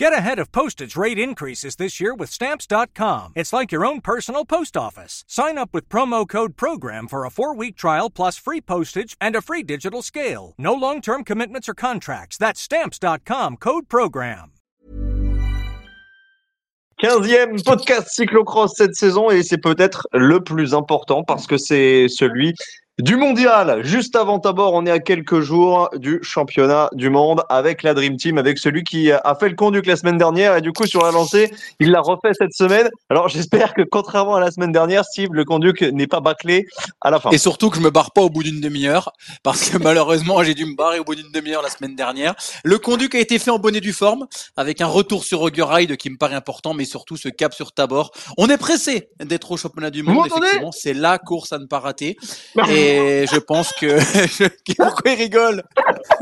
Get ahead of postage rate increases this year with Stamps.com. It's like your own personal post office. Sign up with promo code PROGRAM for a four week trial plus free postage and a free digital scale. No long term commitments or contracts. That's Stamps.com code PROGRAM. 15e podcast cyclocross cette saison et c'est peut-être le plus important parce que c'est celui du mondial. Juste avant d'abord, on est à quelques jours du championnat du monde avec la Dream Team, avec celui qui a fait le conduit la semaine dernière et du coup sur la lancée, il l'a refait cette semaine. Alors j'espère que contrairement à la semaine dernière, Steve, le conduit n'est pas bâclé à la fin. Et surtout que je me barre pas au bout d'une demi-heure parce que malheureusement j'ai dû me barrer au bout d'une demi-heure la semaine dernière. Le conduit a été fait en bonnet du forme avec un retour sur Roger Ride qui me paraît important, mais surtout ce cap sur Tabor. On est pressé d'être au championnat du monde. Effectivement, c'est la course à ne pas rater. Et et je pense que. Pourquoi il rigole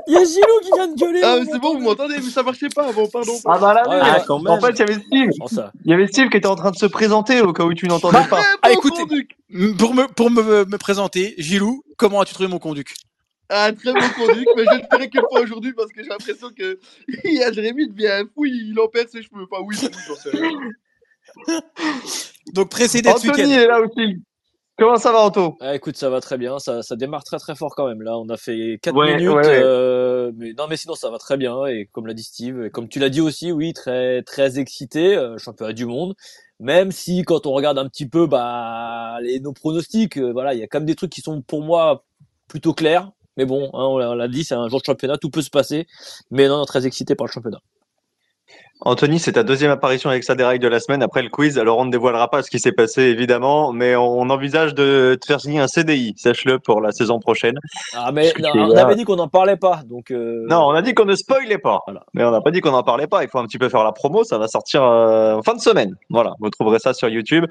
Il y a Gilou qui vient de gueuler. Ah, c'est bon, vous m'entendez, mais ça marchait pas. Bon, pardon. Ah bah là, Ouais, ah, en fait, il y avait Steve. Il y avait Steve qui était en train de se présenter au cas où tu n'entendais pas. Ah, écoutez, pour me, pour me, me présenter, Gilou, comment as-tu trouvé mon conduit Ah, très bon conduit, mais je ne ferai que pas aujourd'hui parce que j'ai l'impression que il y a Jérémy devient un fou, il en perd ses cheveux. Enfin, oui, oui, j'en sais rien. Donc précédé de ce Anthony est là aussi. Comment ça va, Anto? Ah, écoute, ça va très bien. Ça, ça démarre très très fort quand même. Là, on a fait 4 Ouais, minutes. ouais, ouais. euh, mais non, mais sinon ça va très bien. Et comme l'a dit Steve, et comme tu l'as dit aussi, oui, très très excité. euh, championnat du monde. Même si quand on regarde un petit peu, bah, les, nos pronostics, euh, voilà, il y a quand même des trucs qui sont pour moi plutôt clairs. Mais bon, hein, on l'a- on l'a dit, c'est un jour de championnat, tout peut se passer. Mais non, très excité par le championnat. Anthony, c'est ta deuxième apparition avec sa déraille de la semaine après le quiz. Alors, on ne dévoilera pas ce qui s'est passé, évidemment, mais on envisage de te faire signer un CDI, sache-le, pour la saison prochaine. Ah, mais non, on avait dit qu'on n'en parlait pas, donc. euh, Non, on a dit qu'on ne spoilait pas. Voilà. Mais on n'a pas dit qu'on n'en parlait pas. Il faut un petit peu faire la promo. Ça va sortir euh, en fin de semaine. Voilà, vous trouverez ça sur YouTube.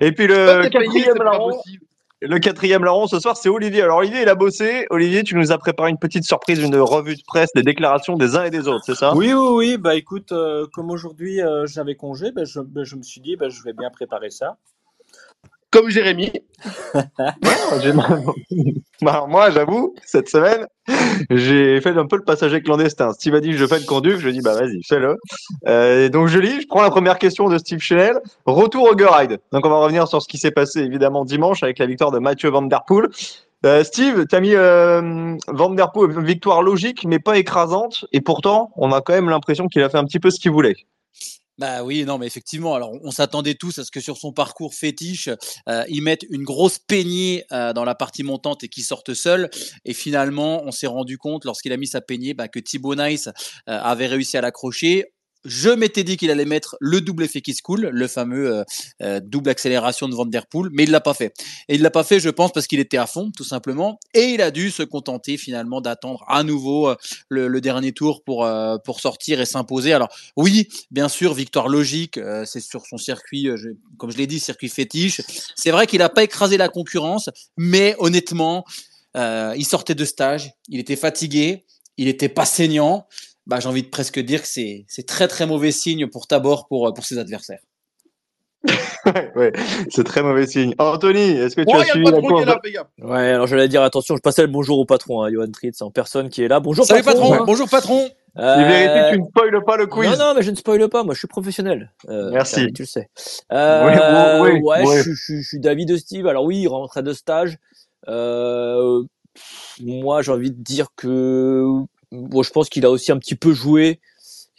Et puis le quatrième larron, possible. Le quatrième larron ce soir, c'est Olivier. Alors Olivier, il a bossé. Olivier, tu nous as préparé une petite surprise, une revue de presse, des déclarations des uns et des autres, c'est ça? Oui, oui, oui. Bah écoute, euh, comme aujourd'hui euh, j'avais congé, bah, je, bah, je me suis dit, bah, je vais bien préparer ça. Comme Jérémy. Bah, moi, j'avoue, cette semaine, j'ai fait un peu le passager clandestin. Steve a dit je fais le conduit, je dis bah vas-y, fais-le. Euh, donc je lis, je prends la première question de Steve Chanel. Retour au Ride. Donc on va revenir sur ce qui s'est passé évidemment dimanche avec la victoire de Mathieu Van Der Poel. Euh, Steve, t'as mis euh, Van Der Poel victoire logique mais pas écrasante et pourtant on a quand même l'impression qu'il a fait un petit peu ce qu'il voulait. Bah oui, non, mais effectivement. Alors, on s'attendait tous à ce que sur son parcours fétiche, euh, ils mettent une grosse peignée euh, dans la partie montante et qu'ils sortent seuls. Et finalement, on s'est rendu compte lorsqu'il a mis sa peignée bah, que Thibaut Nice euh, avait réussi à l'accrocher. Je m'étais dit qu'il allait mettre le double effet qui se coule, le fameux euh, euh, double accélération de Van Der Poel, mais il l'a pas fait. Et il l'a pas fait, je pense, parce qu'il était à fond, tout simplement, et il a dû se contenter finalement d'attendre à nouveau euh, le, dernier tour pour pour sortir et s'imposer. Alors oui, bien sûr, victoire logique, c'est sur son circuit, comme je l'ai dit, circuit fétiche. C'est vrai qu'il n'a pas écrasé la concurrence, mais honnêtement, il sortait de stage, il était fatigué, il était pas saignant. Bah, j'ai envie de presque dire que c'est c'est très très mauvais signe pour Tabor pour euh, pour ses adversaires. ouais, ouais, c'est très mauvais signe. Anthony, est-ce que tu Oh, as suivi la patron course là. Ouais, alors j'allais dire attention, je passais le bonjour au patron, hein, Johan Tritz, en personne qui est là. Bonjour Salut patron, hein. bonjour patron. Euh, Il vérifie que tu ne spoiles pas le quiz. Non, non, mais je ne spoile pas, moi je suis professionnel. Euh, Merci. Tu le sais. Euh, Oui, oui, oui, ouais, oui. Je, je- je suis David de Steve. Alors oui, il rentrait de stage. Euh, pff, moi, j'ai envie de dire que bon, je pense qu'il a aussi un petit peu joué,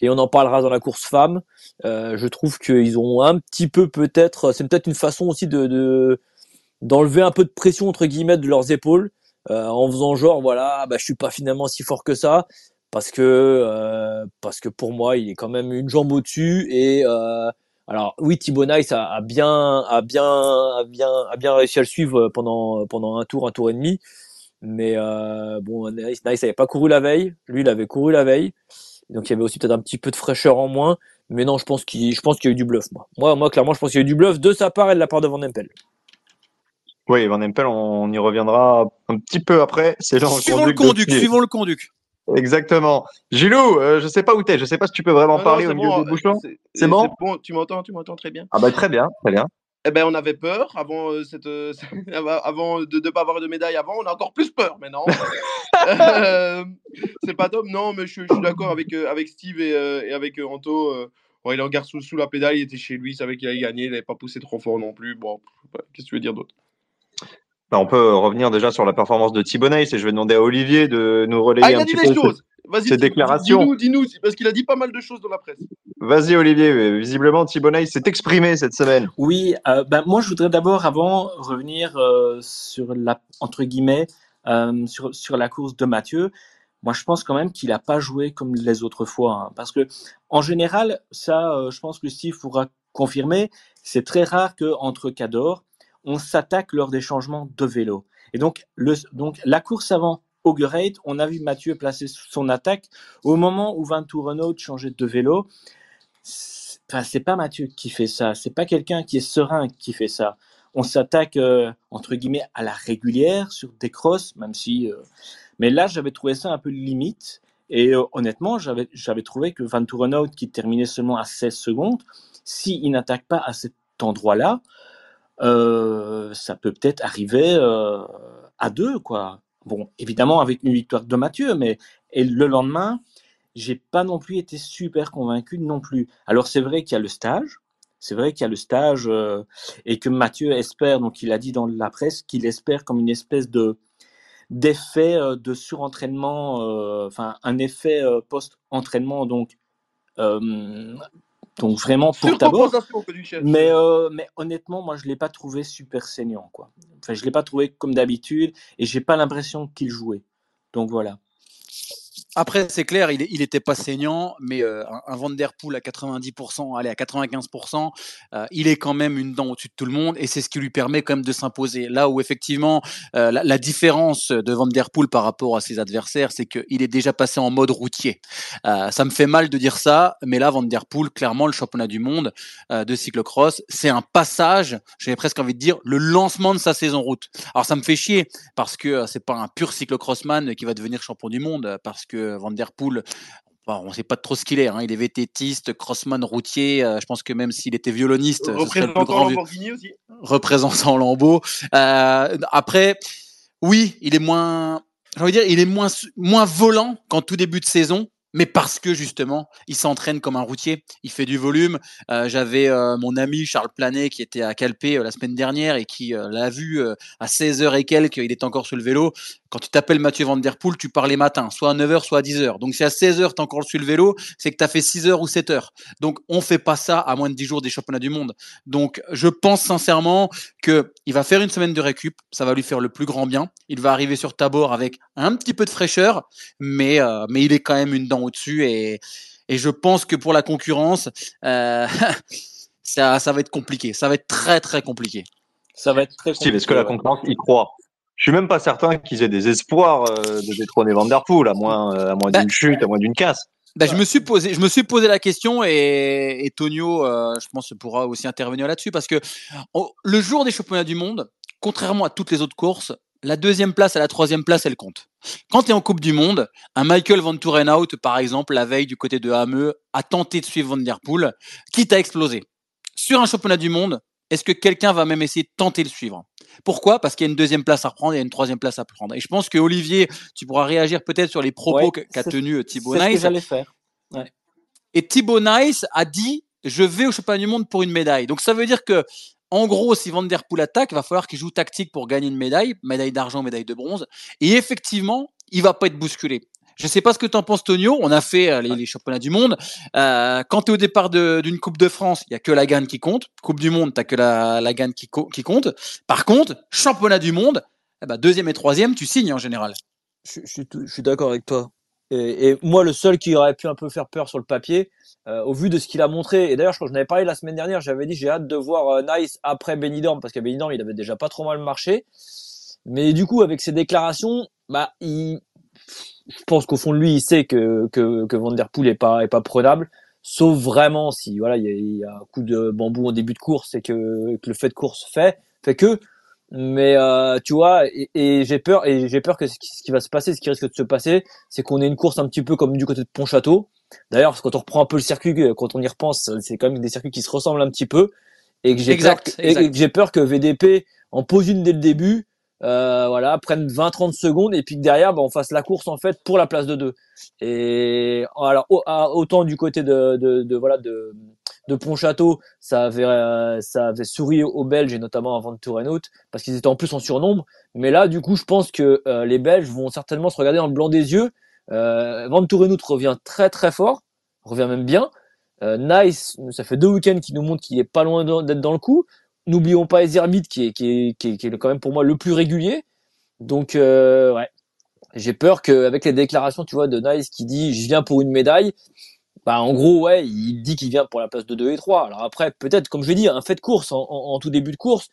et on en parlera dans la course femme. Euh, je trouve qu'ils ont un petit peu peut-être, c'est peut-être une façon aussi de de- d'enlever un peu de pression entre guillemets de leurs épaules, euh, en faisant genre voilà, bah, je suis pas finalement si fort que ça parce que euh, parce que pour moi il est quand même une jambe au-dessus et euh, alors oui Thibaut Nice a, a bien a bien a bien a bien réussi à le suivre pendant pendant un tour un tour et demi mais euh, bon Nice Nice avait pas couru la veille lui il avait couru la veille donc il y avait aussi peut-être un petit peu de fraîcheur en moins mais non je pense qu'il je pense qu'il y a eu du bluff moi moi moi clairement je pense qu'il y a eu du bluff de sa part et de la part de Van Empel Oui, Van Empel, on y reviendra un petit peu après. C'est Suivons le conduc, suivons le conduc. Exactement. Gilou, euh, je sais pas où t'es. Je sais pas si tu peux vraiment Non, parler non, au c'est milieu bon, des bouchons. c'est- C'est bon Tu m'entends, tu m'entends très bien. Ah bah très bien, très bien. Eh ben, on avait peur avant, euh, cette, euh, avant de ne pas avoir de médaille avant. On a encore plus peur maintenant. Euh, c'est pas top. Non, mais je, je suis d'accord avec, euh, avec Steve et, et avec Anto. ouais, il regarde sous, sous la pédale, il était chez lui, il savait qu'il allait gagner, il n'avait pas poussé trop fort non plus. Bon, qu'est-ce que tu veux dire d'autre? Bah, on peut revenir déjà sur la performance de Thibonnet et je vais demander à Olivier de nous relayer Ah, un petit peu. choses. Vas-y, déclarations. Dis-nous, dis-nous, parce qu'il a dit pas mal de choses dans la presse. Vas-y Olivier, visiblement Thibonnet s'est exprimé cette semaine. Oui, euh, ben, moi je voudrais d'abord avant revenir euh, sur la entre guillemets euh, sur sur la course de Mathieu. Moi je pense quand même qu'il a pas joué comme les autres fois, hein, parce que en général ça, euh, je pense que Steve pourra confirmer, c'est très rare que entre cadors on s'attaque lors des changements de vélo. Et donc le donc la course avant On a vu Mathieu placer son attaque au moment où Ventoux Renault changeait de vélo. Enfin, c'est pas Mathieu qui fait ça. C'est pas quelqu'un qui est serein qui fait ça. On s'attaque euh, entre guillemets à la régulière sur des crosses, même si. euh, Mais là, j'avais trouvé ça un peu limite. Et euh, honnêtement, j'avais trouvé que Van Tourenhout, qui terminait seulement à 16 secondes, s'il n'attaque pas à cet endroit-là, ça peut peut-être arriver à deux, quoi. Bon, évidemment avec une victoire de Mathieu, mais le lendemain, j'ai pas non plus été super convaincu non plus. Alors c'est vrai qu'il y a le stage, c'est vrai qu'il y a le stage euh, et que Mathieu espère, donc il a dit dans la presse qu'il espère comme une espèce de d'effet euh, de surentraînement, euh, enfin un effet post-entraînement, donc donc vraiment pour cherches. Mais, euh, mais honnêtement, moi, je l'ai pas trouvé super saignant, quoi. Enfin, je l'ai pas trouvé comme d'habitude, et j'ai pas l'impression qu'il jouait. Donc voilà. Après, c'est clair, il, est- il était pas saignant, mais euh, un, Van Der Poel à 90%, allez, à 95%, euh, il est quand même une dent au-dessus de tout le monde et c'est ce qui lui permet quand même de s'imposer. Là où effectivement, euh, la, différence de Van Der Poel par rapport à ses adversaires, c'est qu'il est déjà passé en mode routier. Ça me fait mal de dire ça, mais là, Van Der Poel, clairement, le championnat du monde de cyclocross, c'est un passage, j'avais presque envie de dire, le lancement de sa saison route. Alors ça me fait chier parce que c'est pas un pur cyclocrossman qui va devenir champion du monde, parce que Van Der Poel, bon, on sait pas trop ce qu'il est. Hein. Il est vététiste, crossman, routier. euh, je pense que même s'il était violoniste, Représentant grand vi- Lamborghini aussi. représentant Lambeau. Euh, après, oui, il est moins, j'ai envie de dire, il est moins su- moins volant qu'en tout début de saison. Mais parce que justement, il s'entraîne comme un routier, il fait du volume. Euh, J'avais mon ami Charles Planet qui était à Calpé la semaine dernière et qui l'a vu à 16h et quelques, il est encore sur le vélo. Quand tu t'appelles Mathieu Van Der Poel, tu pars les matins, soit à 9h, soit à 10h. Donc si à 16h, tu es encore sur le vélo, c'est que tu as fait 6h ou 7h. Donc on fait pas ça à moins de 10 jours des championnats du monde. Donc je pense sincèrement que il va faire une semaine de récup, ça va lui faire le plus grand bien. Il va arriver sur Tabor avec un petit peu de fraîcheur, mais euh, mais il est quand même une dent au-dessus et et je pense que pour la concurrence, euh, ça ça va être compliqué, ça va être très très compliqué. Ça va être très Steve, est-ce que la compliqué, concurrence y croit Je suis même pas certain qu'ils aient des espoirs euh, de détrôner Van Der Poel, à moins, euh, à moins Bah, d'une chute, à moins d'une casse. Bah, je me suis posé, je me suis posé la question et, et Tonio, euh, je pense, pourra aussi intervenir là-dessus parce que on- le jour des championnats du monde, contrairement à toutes les autres courses, la deuxième place et la troisième place, elle compte. Quand tu es en Coupe du Monde, un Michael Van Tourenhout, par exemple, la veille du côté de Hameux, a tenté de suivre Van Der Poel, quitte à exploser. Sur un championnat du monde, est-ce que quelqu'un va même essayer de tenter de le suivre? Pourquoi? Parce qu'il y a une deuxième place à reprendre et une troisième place à prendre. Et je pense que Olivier, tu pourras réagir peut-être sur les propos Ouais, qu'a tenu Thibaut C'est ce que Nice. j'allais faire. Et Thibaut Nice a dit je vais au championnat du monde pour une médaille. Donc ça veut dire que en gros, si Van Der Poel attaque, il va falloir qu'il joue tactique pour gagner une médaille, médaille d'argent, médaille de bronze. Et effectivement, il va pas être bousculé. Je sais pas ce que tu en penses, Tonio. On a fait euh, les, les championnats du monde. Euh, quand tu es au départ d'une Coupe de France, il y a que la gagne qui compte. Coupe du Monde, tu que la, la gagne qui, co- qui compte. Par contre, championnat du monde, eh ben, deuxième et troisième, tu signes en général. Je, je suis, je d'accord avec toi. Et, et moi, le seul qui aurait pu un peu faire peur sur le papier, euh, au vu de ce qu'il a montré, et d'ailleurs, je crois que j'en avais parlé la semaine dernière, j'avais dit j'ai hâte de voir euh, Nice après Benidorm, parce qu'à Benidorm, il avait déjà pas trop mal marché. Mais du coup, avec ses déclarations, bah, il, je pense qu'au fond de lui, il sait que, que, que Van Der Poel est pas, est pas prenable. Sauf vraiment si, voilà, il y a, il y a un coup de bambou en début de course et que, que le fait de course fait, fait que, mais euh, tu vois, et, et j'ai peur, et j'ai peur que ce qui, ce qui va se passer, ce qui risque de se passer, c'est qu'on ait une course un petit peu comme du côté de Pontchâteau. D'ailleurs, quand on reprend un peu le circuit, quand on y repense, c'est quand même des circuits qui se ressemblent un petit peu. et que j'ai peur, Exact, que- et- exact. et que j'ai peur que VDP en pose une dès le début, euh, voilà, prenne 20-30 secondes et puis derrière, bah, on fasse la course en fait pour la place de deux. Et alors à- autant du côté de, de, de voilà de de Pontchâteau, ça avait euh, ça avait souri aux Belges et notamment avant de Tourenout parce qu'ils étaient en plus en surnombre. Mais là, du coup, je pense que euh, les Belges vont certainement se regarder dans le blanc des yeux. Euh, Van Tourenout revient très très fort, revient même bien. Euh, nice, ça fait deux week-ends qui nous montrent qu'il est pas loin d'être dans le coup. N'oublions pas Ezerbit qui est, qui, est, qui, est, qui est quand même pour moi le plus régulier. Donc euh, ouais, j'ai peur qu'avec les déclarations, tu vois, de Nice qui dit je viens pour une médaille, bah en gros ouais, il dit qu'il vient pour la place de 2 et 3. Alors après peut-être comme je l'ai dit, un fait de course en tout début de course,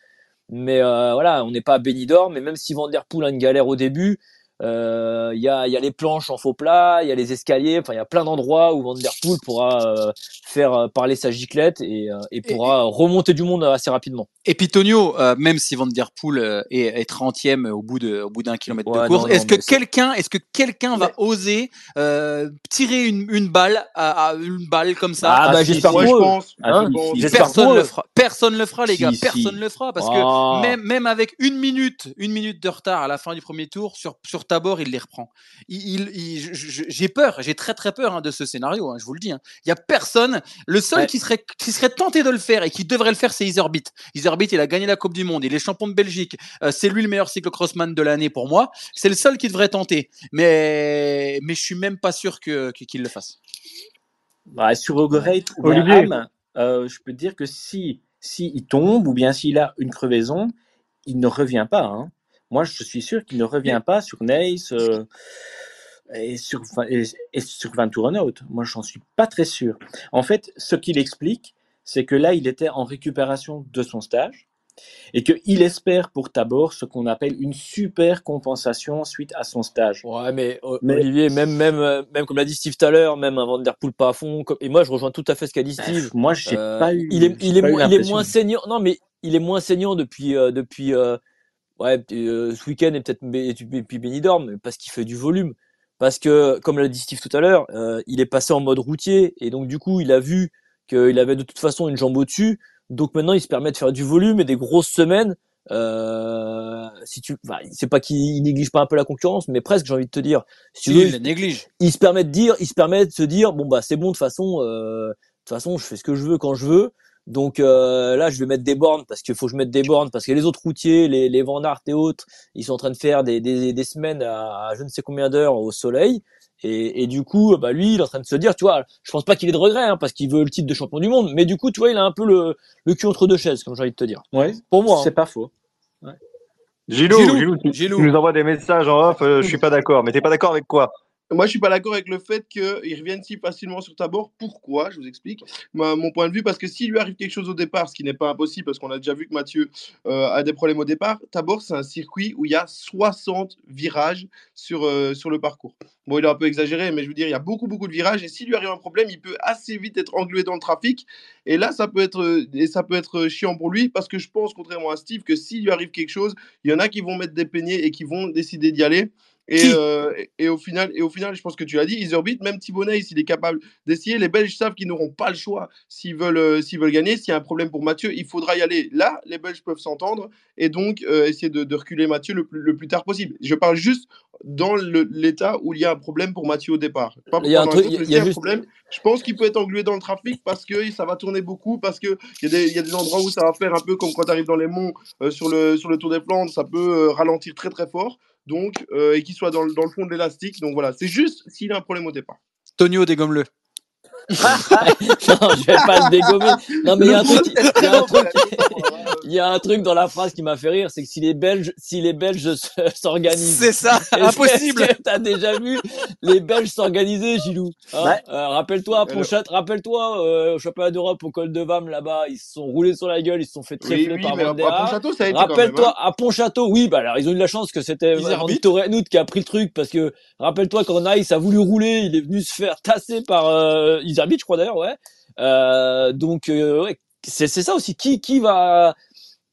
mais euh, voilà, on n'est pas à Benidorm, mais même si Van Der Poel a une galère au début, euh, il y, a, il y a les planches en faux plat, il y a les escaliers, enfin il y a plein d'endroits où Van Der Poel pourra euh, faire euh, parler sa giclette et, euh, et pourra remonter du monde assez rapidement. Et puis Tonio, euh, même si Van Der Poel euh, est, est 30e au bout de au bout d'un kilomètre Ouais, de course, est-ce que quelqu'un est-ce que quelqu'un va oser euh, tirer une, une balle à, à une balle comme ça? Ah, bah, si, j'espère si, Moi, pour je eux. pense. Hein? Ah, si, si. J'espère Personne le fera. Personne le fera, les Si, gars. si. Personne le fera parce Ah. que même, même avec une minute, une minute de retard à la fin du premier tour sur sur Tabor, il les reprend. Il, il- il- je- je- j'ai peur, j'ai très très peur hein, de ce scénario. hein, je vous le dis. hein. Il y a personne. Le seul Ouais. qui serait qui serait tenté de le faire et qui devrait le faire, c'est Iserbit. Iserbit, il a gagné la Coupe du Monde, il est champion de Belgique. Euh, c'est lui le meilleur cyclocrossman de l'année pour moi. C'est le seul qui devrait tenter. Mais mais je suis même pas sûr que qu'il le fasse. Bah, sur Ogorate ou. Ham, euh, je peux te dire que si, si il tombe ou bien s'il a une crevaison, il ne revient pas. hein. Moi, je suis sûr qu'il ne revient pas sur Nice euh, et sur, et, et sur Van. Moi, j'en suis pas très sûr. En fait, ce qu'il explique, c'est que là, il était en récupération de son stage et qu'il espère pour Tabor ce qu'on appelle une super compensation suite à son stage. Ouais, mais, euh, Mais- Olivier, même, même, euh, même comme l'a dit Steve tout à l'heure, même un Van Der Poel pas à fond. comme- Et moi, je rejoins tout à fait ce qu'a dit Steve. Moi, j'ai Euh, pas eu. il est, il est, moins, il est l'impression. moins saignant. Non, mais il est moins saignant depuis, euh, depuis, euh, ouais, euh, ce week-end et peut-être et puis Benidorm, parce qu'il fait du volume. Parce que, comme l'a dit Steve tout à l'heure, euh, il est passé en mode routier et donc du coup, il a vu qu'il avait de toute façon une jambe au-dessus. Donc maintenant, il se permet de faire du volume et des grosses semaines. Euh, si tu, enfin, c'est pas qu'il néglige pas un peu la concurrence, mais presque, j'ai envie de te dire. Si veux, il néglige. il se permet de dire, il se permet de se dire, bon bah c'est bon de toute façon, euh, de toute façon je fais ce que je veux quand je veux. Donc euh, là je vais mettre des bornes parce qu'il faut que je mette des bornes parce que les autres routiers, les, les Van Aert et autres, ils sont en train de faire des, des, des semaines à, à je ne sais combien d'heures au soleil. Et, et du coup, bah lui, il est en train de se dire, tu vois, je pense pas qu'il ait de regrets hein, parce qu'il veut le titre de champion du monde, mais du coup, tu vois, il a un peu le, le cul entre deux chaises, comme j'ai envie de te dire. Ouais, Pour moi. c'est hein. pas faux. Gilou, Gilou, Gilou, tu, Gilou. tu nous envoies des messages en off, euh, je suis pas d'accord. Mais t'es pas d'accord avec quoi? Moi, je suis pas d'accord avec le fait qu'ils reviennent si facilement sur Tabor. Pourquoi? Je vous explique Ma- mon point de vue. Parce que s'il lui arrive quelque chose au départ, ce qui n'est pas impossible, parce qu'on a déjà vu que Mathieu euh, a des problèmes au départ, Tabor, c'est un circuit où il y a 60 virages sur, euh, sur le parcours. Bon, il a un peu exagéré, mais je veux dire, il y a beaucoup, beaucoup de virages. Et s'il lui arrive un problème, il peut assez vite être englué dans le trafic. Et là, ça peut être, euh, ça peut être chiant pour lui, parce que je pense, contrairement à Steve, que s'il lui arrive quelque chose, il y en a qui vont mettre des peignets et qui vont décider d'y aller. Et, euh, et- et au final, et au final, je pense que tu l'as dit, Iserbeat, même Thibonnet, s'il est capable d'essayer, les Belges savent qu'ils n'auront pas le choix s'ils veulent, euh, s'ils veulent gagner. S'il y a un problème pour Mathieu, il faudra y aller. Là, les Belges peuvent s'entendre et donc euh, essayer de, de reculer Mathieu le plus, le plus tard possible. Je parle juste dans l'état où il y a un problème pour Mathieu au départ. Pas Il y a un truc- il y a juste- problème. Je pense qu'il peut être englué dans le trafic parce que ça va tourner beaucoup, parce qu'il y, a des- y a des endroits où ça va faire un peu comme quand tu arrives dans les monts sur, le, sur le Tour des Flandres, ça peut ralentir très très fort. Donc, euh, et qu'il soit dans, le- dans le fond de l'élastique. Donc voilà, c'est juste s'il a un problème au départ. Tonio, dégomme-le. non, je vais pas le dégommer. Non, mais il y a un truc, il y a un truc, euh, Il y a un truc dans la phrase qui m'a fait rire, c'est que si les Belges, si les Belges s'organisent. C'est ça, impossible. T'as déjà vu les Belges s'organiser, Gilou hein Ouais. Euh, Rappelle-toi, Ponchat, rappelle-toi euh, au championnat d'Europe au col de Vam là-bas, ils se sont roulés sur la gueule, ils se sont fait Oui, trifler oui, par mais Van à, der à Aert. Pontchâteau, ça a été quand même. Rappelle-toi, hein. à Pontchâteau, oui, bah alors ils ont eu de la chance que c'était. Torenout qui a pris le truc parce que rappelle-toi quand Nice a voulu rouler, il est venu se faire tasser par euh, je crois d'ailleurs, ouais. Euh, donc euh, ouais, c'est ça aussi qui qui va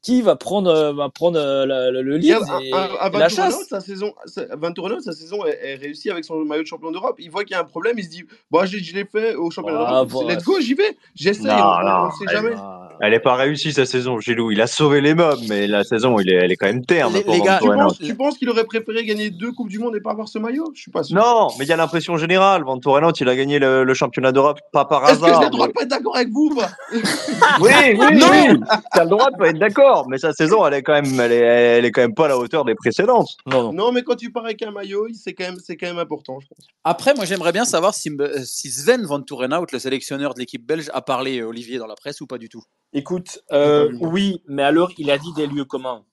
qui va prendre euh, va prendre le lead et, à, à, à et la chasse? sa saison, sa- Van Torenhout, sa saison est, est réussie avec son maillot de champion d'Europe. Il voit qu'il y a un problème, il se dit Bon, je, je l'ai fait au championnat Ah, d'Europe, bon, let's go, j'y vais, j'essaye, Non, on non, ne sait jamais. Elle est pas réussie sa saison, Gilou. Il a sauvé les mobs, mais la saison, il est, elle est quand même terme. Les- pour les gars, Tu penses, tu penses qu'il aurait préféré gagner deux Coupes du Monde et pas avoir ce maillot? Je suis pas sûr. Non, mais il y a l'impression générale. Ventura il a gagné le, le championnat d'Europe pas par Est-ce que j'ai hasard. le droit de pas être d'accord avec vous Oui, oui, Non oui. T'as le droit de pas être d'accord, mais sa saison, elle est quand même, elle est, elle est quand même pas à la hauteur des précédentes. Non, non. Non, mais quand tu pars avec un maillot, c'est quand même, c'est quand même important, je pense. Après, moi, j'aimerais bien savoir si, euh, si Sven Van Tourenhout, le sélectionneur de l'équipe belge, a parlé, euh, Olivier, dans la presse ou pas du tout Écoute, euh, oui, mais alors il a dit des lieux communs.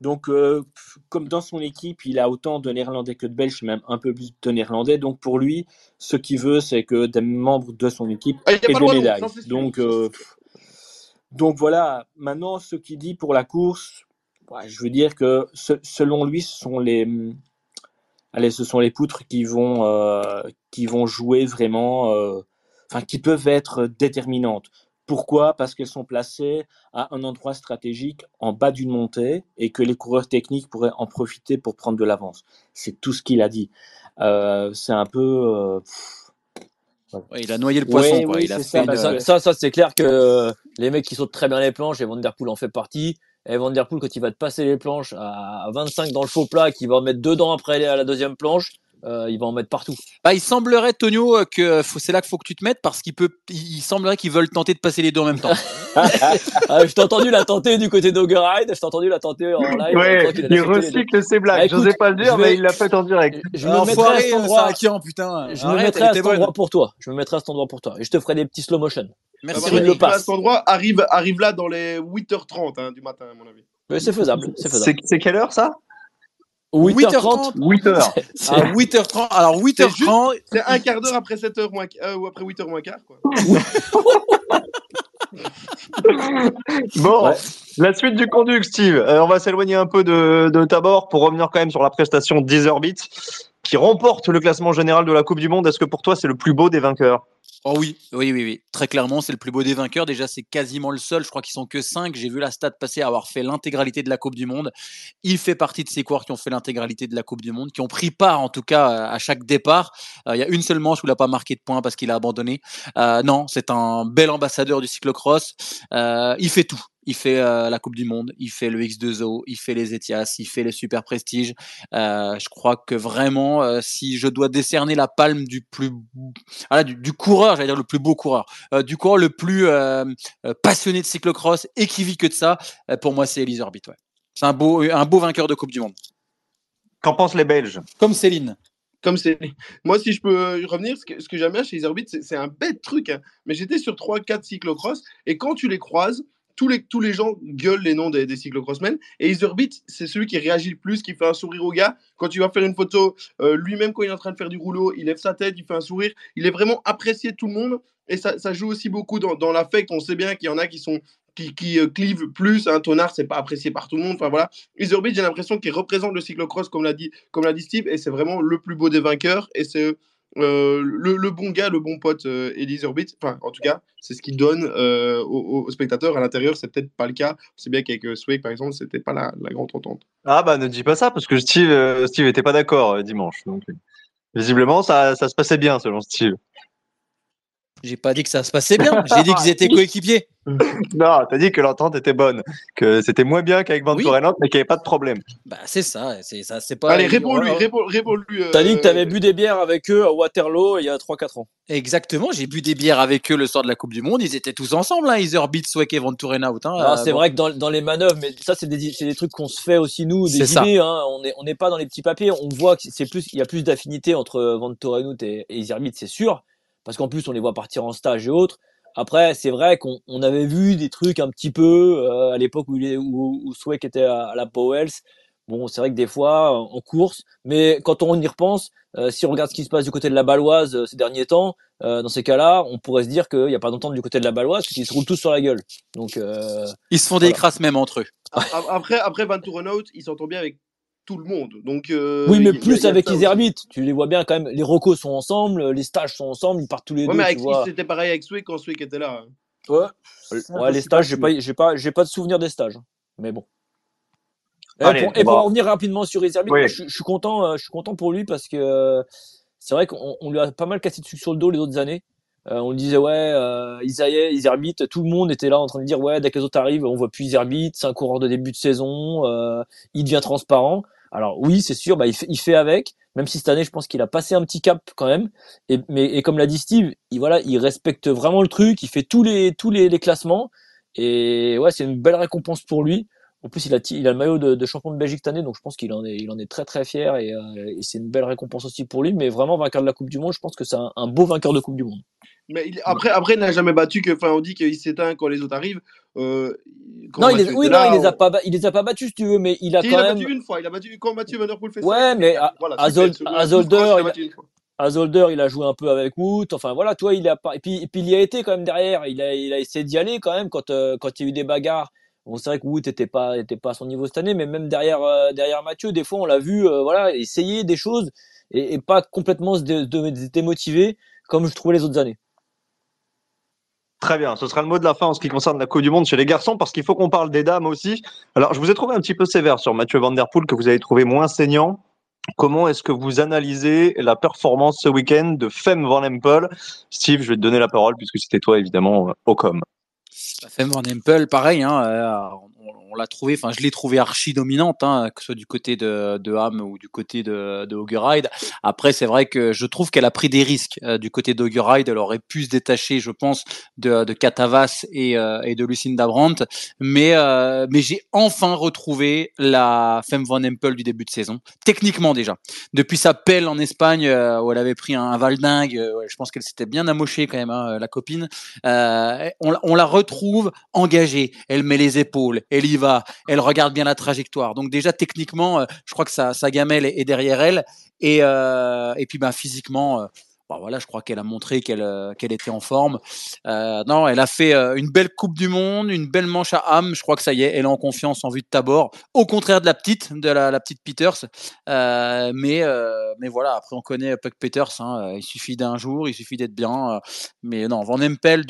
Donc, euh, comme dans son équipe, il a autant de néerlandais que de belges, même un peu plus de néerlandais. Donc, pour lui, ce qu'il veut, c'est que des membres de son équipe Ah, aient des non, médailles. Donc, euh, donc voilà. Maintenant, ce qu'il dit pour la course, je veux dire que ce- selon lui, ce sont les, hum, allez, ce sont les poutres qui vont, euh, qui vont jouer vraiment, enfin, qui peuvent être déterminantes. Pourquoi? Parce qu'elles sont placées à un endroit stratégique en bas d'une montée et que les coureurs techniques pourraient en profiter pour prendre de l'avance. C'est tout ce qu'il a dit. Euh, c'est un peu. euh, Ouais, Il a noyé le poisson, Ouais, quoi. oui, il a c'est fait ça, une- ça, ça, ça, c'est clair que euh, les mecs qui sautent très bien les planches, et Van Der Poel en fait partie. Et Van Der Poel, quand il va te passer les planches à 25 dans le faux plat, qu'il va en mettre dedans après aller à la deuxième planche, euh, il va en mettre partout. Bah, il semblerait, Tonio, euh, que faut- c'est là qu'il faut que tu te mettes parce qu'il peut, il semblerait qu'ils veulent tenter de passer les deux en même temps. Ah, je t'ai entendu la tenter du côté d'Ogeride, je t'ai entendu la tenter en live. Ouais, je il recycle ses blagues. Bah, écoute, J'osais pas le dire, je vais- mais il l'a fait en direct. Je me mettrai à cet euh, endroit. Putain. Je me mettrai à cet bonne. endroit pour toi. Je me mettrai à cet endroit pour toi. Et je te ferai des petits slow motion. Merci. Bah, Le va à Pass. cet endroit, arrive, arrive là dans les 8h30 hein, du matin, à mon avis. Mais c'est faisable, c'est C'est faisable. c'est quelle heure ça? 8h30. 8 heures. c'est- À 8h30. Alors, 8h30. C'est un quart d'heure après 7h moins, euh, ou après 8h moins quart, quoi. Bon, Ouais. la suite du conduct, Steve. Euh, on va s'éloigner un peu de, de Tabor pour revenir quand même sur la prestation d'Iserbit qui remporte le classement général de la Coupe du Monde. Est-ce que pour toi, c'est le plus beau des vainqueurs? Oh oui, oui, oui. Très clairement, c'est le plus beau des vainqueurs. Déjà, c'est quasiment le seul. Je crois qu'ils sont que 5. J'ai vu la stat passer à avoir fait l'intégralité de la Coupe du Monde. Il fait partie de ces coureurs qui ont fait l'intégralité de la Coupe du Monde, qui ont pris part en tout cas à chaque départ. Euh, Il y a une seule manche où il n'a pas marqué de points parce qu'il a abandonné. Euh, non, c'est un bel ambassadeur du cyclocross. Euh, il fait tout. Il fait euh, la Coupe du Monde, il fait le X2O, il fait les Etias, il fait les Super Prestige. Je crois que vraiment, si je dois décerner la palme du plus, voilà, du, du coureur, j'allais dire le plus beau coureur, euh, du coureur le plus euh, euh, passionné de cyclocross et qui vit que de ça, pour moi, c'est Elise Orbit. Ouais. C'est un beau, un beau vainqueur de Coupe du Monde. Qu'en pensent les Belges? Comme Céline. Comme c'est. Moi, si je peux revenir, ce que, ce que j'aime bien chez les Orbit, c'est c'est un bête truc. hein. Mais j'étais sur 3-4 cyclocross et quand tu les croises, tous les, tous les gens gueulent les noms des, des cyclocrossmen. Et Iserbit, c'est celui qui réagit le plus, qui fait un sourire au gars. Quand tu vas faire une photo, euh, lui-même, quand il est en train de faire du rouleau, il lève sa tête, il fait un sourire. Il est vraiment apprécié de tout le monde. Et ça, ça joue aussi beaucoup dans, dans l'affect. On sait bien qu'il y en a qui sont qui, qui euh, clivent plus. Un tonard, c'est pas apprécié par tout le monde. Enfin voilà. Iserbit, j'ai l'impression qu'il représente le cyclocross, comme l'a dit, comme l'a dit Steve. Et c'est vraiment le plus beau des vainqueurs. Et c'est euh, le, bon gars, le bon pote, euh, Elise Orbit. Enfin, en tout cas, c'est ce qu'il donne euh, aux, spectateurs. À l'intérieur, c'est peut-être pas le cas. C'est bien qu'avec euh, Swag, par exemple, c'était pas la, la grande entente. Ah bah ne dis pas ça parce que Steve, Steve était pas d'accord dimanche. Donc, visiblement, ça, ça se passait bien selon Steve. J'ai pas dit que ça se passait bien. J'ai dit qu'ils étaient coéquipiers. Non, t'as dit que l'entente était bonne, que c'était moins bien qu'avec Van Oui. Mais qu'il n'y avait pas de problème. Bah, c'est ça. C'est ça. C'est pas. Allez, réponds-lui, réponds- réponds-lui. euh, T'as dit que t'avais bu des bières avec eux à Waterloo il y a 3-4 ans. Exactement. J'ai bu des bières avec eux le soir de la Coupe du Monde. Ils étaient tous ensemble. Hein. Iserbit, Swek et Van. Hein. Ah, Euh, c'est bon. vrai que dans, dans les manœuvres, mais ça, c'est des, c'est des trucs qu'on se fait aussi, nous, des C'est ça. idées. Hein. On n'est on n'est pas dans les petits papiers. On voit que c'est plus, il y a plus d'affinité entre Van Torenhout et, et c'est sûr. Parce qu'en plus, on les voit partir en stage et autres. Après, c'est vrai qu'on on avait vu des trucs un petit peu euh, à l'époque où, il est- où, où Sweck était à, à la Powells. Bon, c'est vrai que des fois, euh, en course, mais quand on y repense, euh, si on regarde ce qui se passe du côté de la Baloise euh, ces derniers temps, euh, dans ces cas-là, on pourrait se dire qu'il n'y a pas d'entente du côté de la Baloise, parce qu'ils se roulent tous sur la gueule. Donc, euh, Ils se font des crasses même entre eux. Après, après Van Tourenhout, il s'entend bien avec tout le monde. Donc, euh, Oui, mais plus avec. Iserbit. Tu les vois bien quand même. Les recos sont ensemble, les stages sont ensemble, ils partent tous les Ouais, deux. mais c'était pareil avec Sway quand Sway était là. hein. Ouais, Ça, ouais je les suis stages, j'ai pas, j'ai pas, j'ai pas de souvenir des stages. Mais bon. Et, Allez, pour, et bon. pour en revenir rapidement sur Oui. moi, je, je suis content, euh, je suis content pour lui parce que euh, c'est vrai qu'on on lui a pas mal cassé dessus sur le dos les autres années. Euh, on disait ouais, euh, Iserbit, tout le monde était là en train de dire ouais, dès que autres arrivent, on voit plus Iserbit, c'est un coureur de début de saison, euh, il devient transparent. Alors oui, c'est sûr, bah, il, fait, il fait avec, même si cette année, je pense qu'il a passé un petit cap quand même. Et, mais, et comme l'a dit Steve, il, voilà, il respecte vraiment le truc, il fait tous les, tous les, les classements. Et ouais, c'est une belle récompense pour lui. En plus, il a, il a le maillot de, de, champion de Belgique cette année, donc je pense qu'il en est, il en est très très fier et, euh, et c'est une belle récompense aussi pour lui. Mais vraiment vainqueur de la Coupe du Monde, je pense que c'est un, un, beau vainqueur de Coupe du Monde. Mais il, après, après, il n'a jamais battu que, enfin, on dit qu'il s'éteint quand les autres arrivent. Euh, non, il les, oui, non, il les a pas, il les a pas battus, si tu veux, mais il a si, quand il même. Il a battu une fois. Il a battu quand Mathieu Van Der Poel fait Ouais, ça, mais à, voilà, à, Zol, à Zolder, il a, il joué un peu avec Wout. Enfin voilà, toi, il a pas. Et puis, et puis il y a été quand même derrière. Il a, il a essayé d'y aller quand même quand, euh, quand il y a eu des bagarres. Bon, c'est vrai que Wout était pas, était pas à son niveau cette année, mais même derrière, euh, derrière Mathieu, des fois, on l'a vu, voilà, essayer des choses et, et pas complètement se dé, dé, démotiver comme je trouvais les autres années. Très bien, ce sera le mot de la fin en ce qui concerne la Coupe du Monde chez les garçons, parce qu'il faut qu'on parle des dames aussi. Alors, je vous ai trouvé un petit peu sévère sur Mathieu Van Der Poel, que vous avez trouvé moins saignant. Comment est-ce que vous analysez la performance ce week-end de Femme Van Empel? Steve, je vais te donner la parole, puisque c'était toi, évidemment, au com. Femme Van Empel, pareil, hein, euh, on, l'a trouvé, enfin je l'ai trouvé archi dominante, hein, que ce soit du côté de, de Ham ou du côté de, de. Après, c'est vrai que je trouve qu'elle a pris des risques euh, du côté d'Augeride. Elle aurait pu se détacher, je pense, de, de Catavas et, euh, et de Lucinda Brandt. Mais, euh, mais j'ai enfin retrouvé la Femme Van Empel du début de saison, techniquement déjà. Depuis sa pelle en Espagne, où elle avait pris un, un valdingue, je pense qu'elle s'était bien amochée quand même, hein, la copine. On, on la retrouve engagée. Elle met les épaules, elle y va, elle regarde bien la trajectoire. Donc déjà techniquement, euh, je crois que sa, sa gamelle est, derrière elle. Et, euh, puis bah, physiquement, euh, bah, voilà, je crois qu'elle a montré qu'elle était en forme. Non, elle a fait une belle Coupe du Monde, une belle manche à Ham. Je crois que ça y est, elle est en confiance en vue de Tabor. Au contraire de la petite, de la, petite Peters. Mais mais voilà, après on connaît Puck Peters. Hein, il suffit d'un jour, il suffit d'être bien. mais non, Van Empel,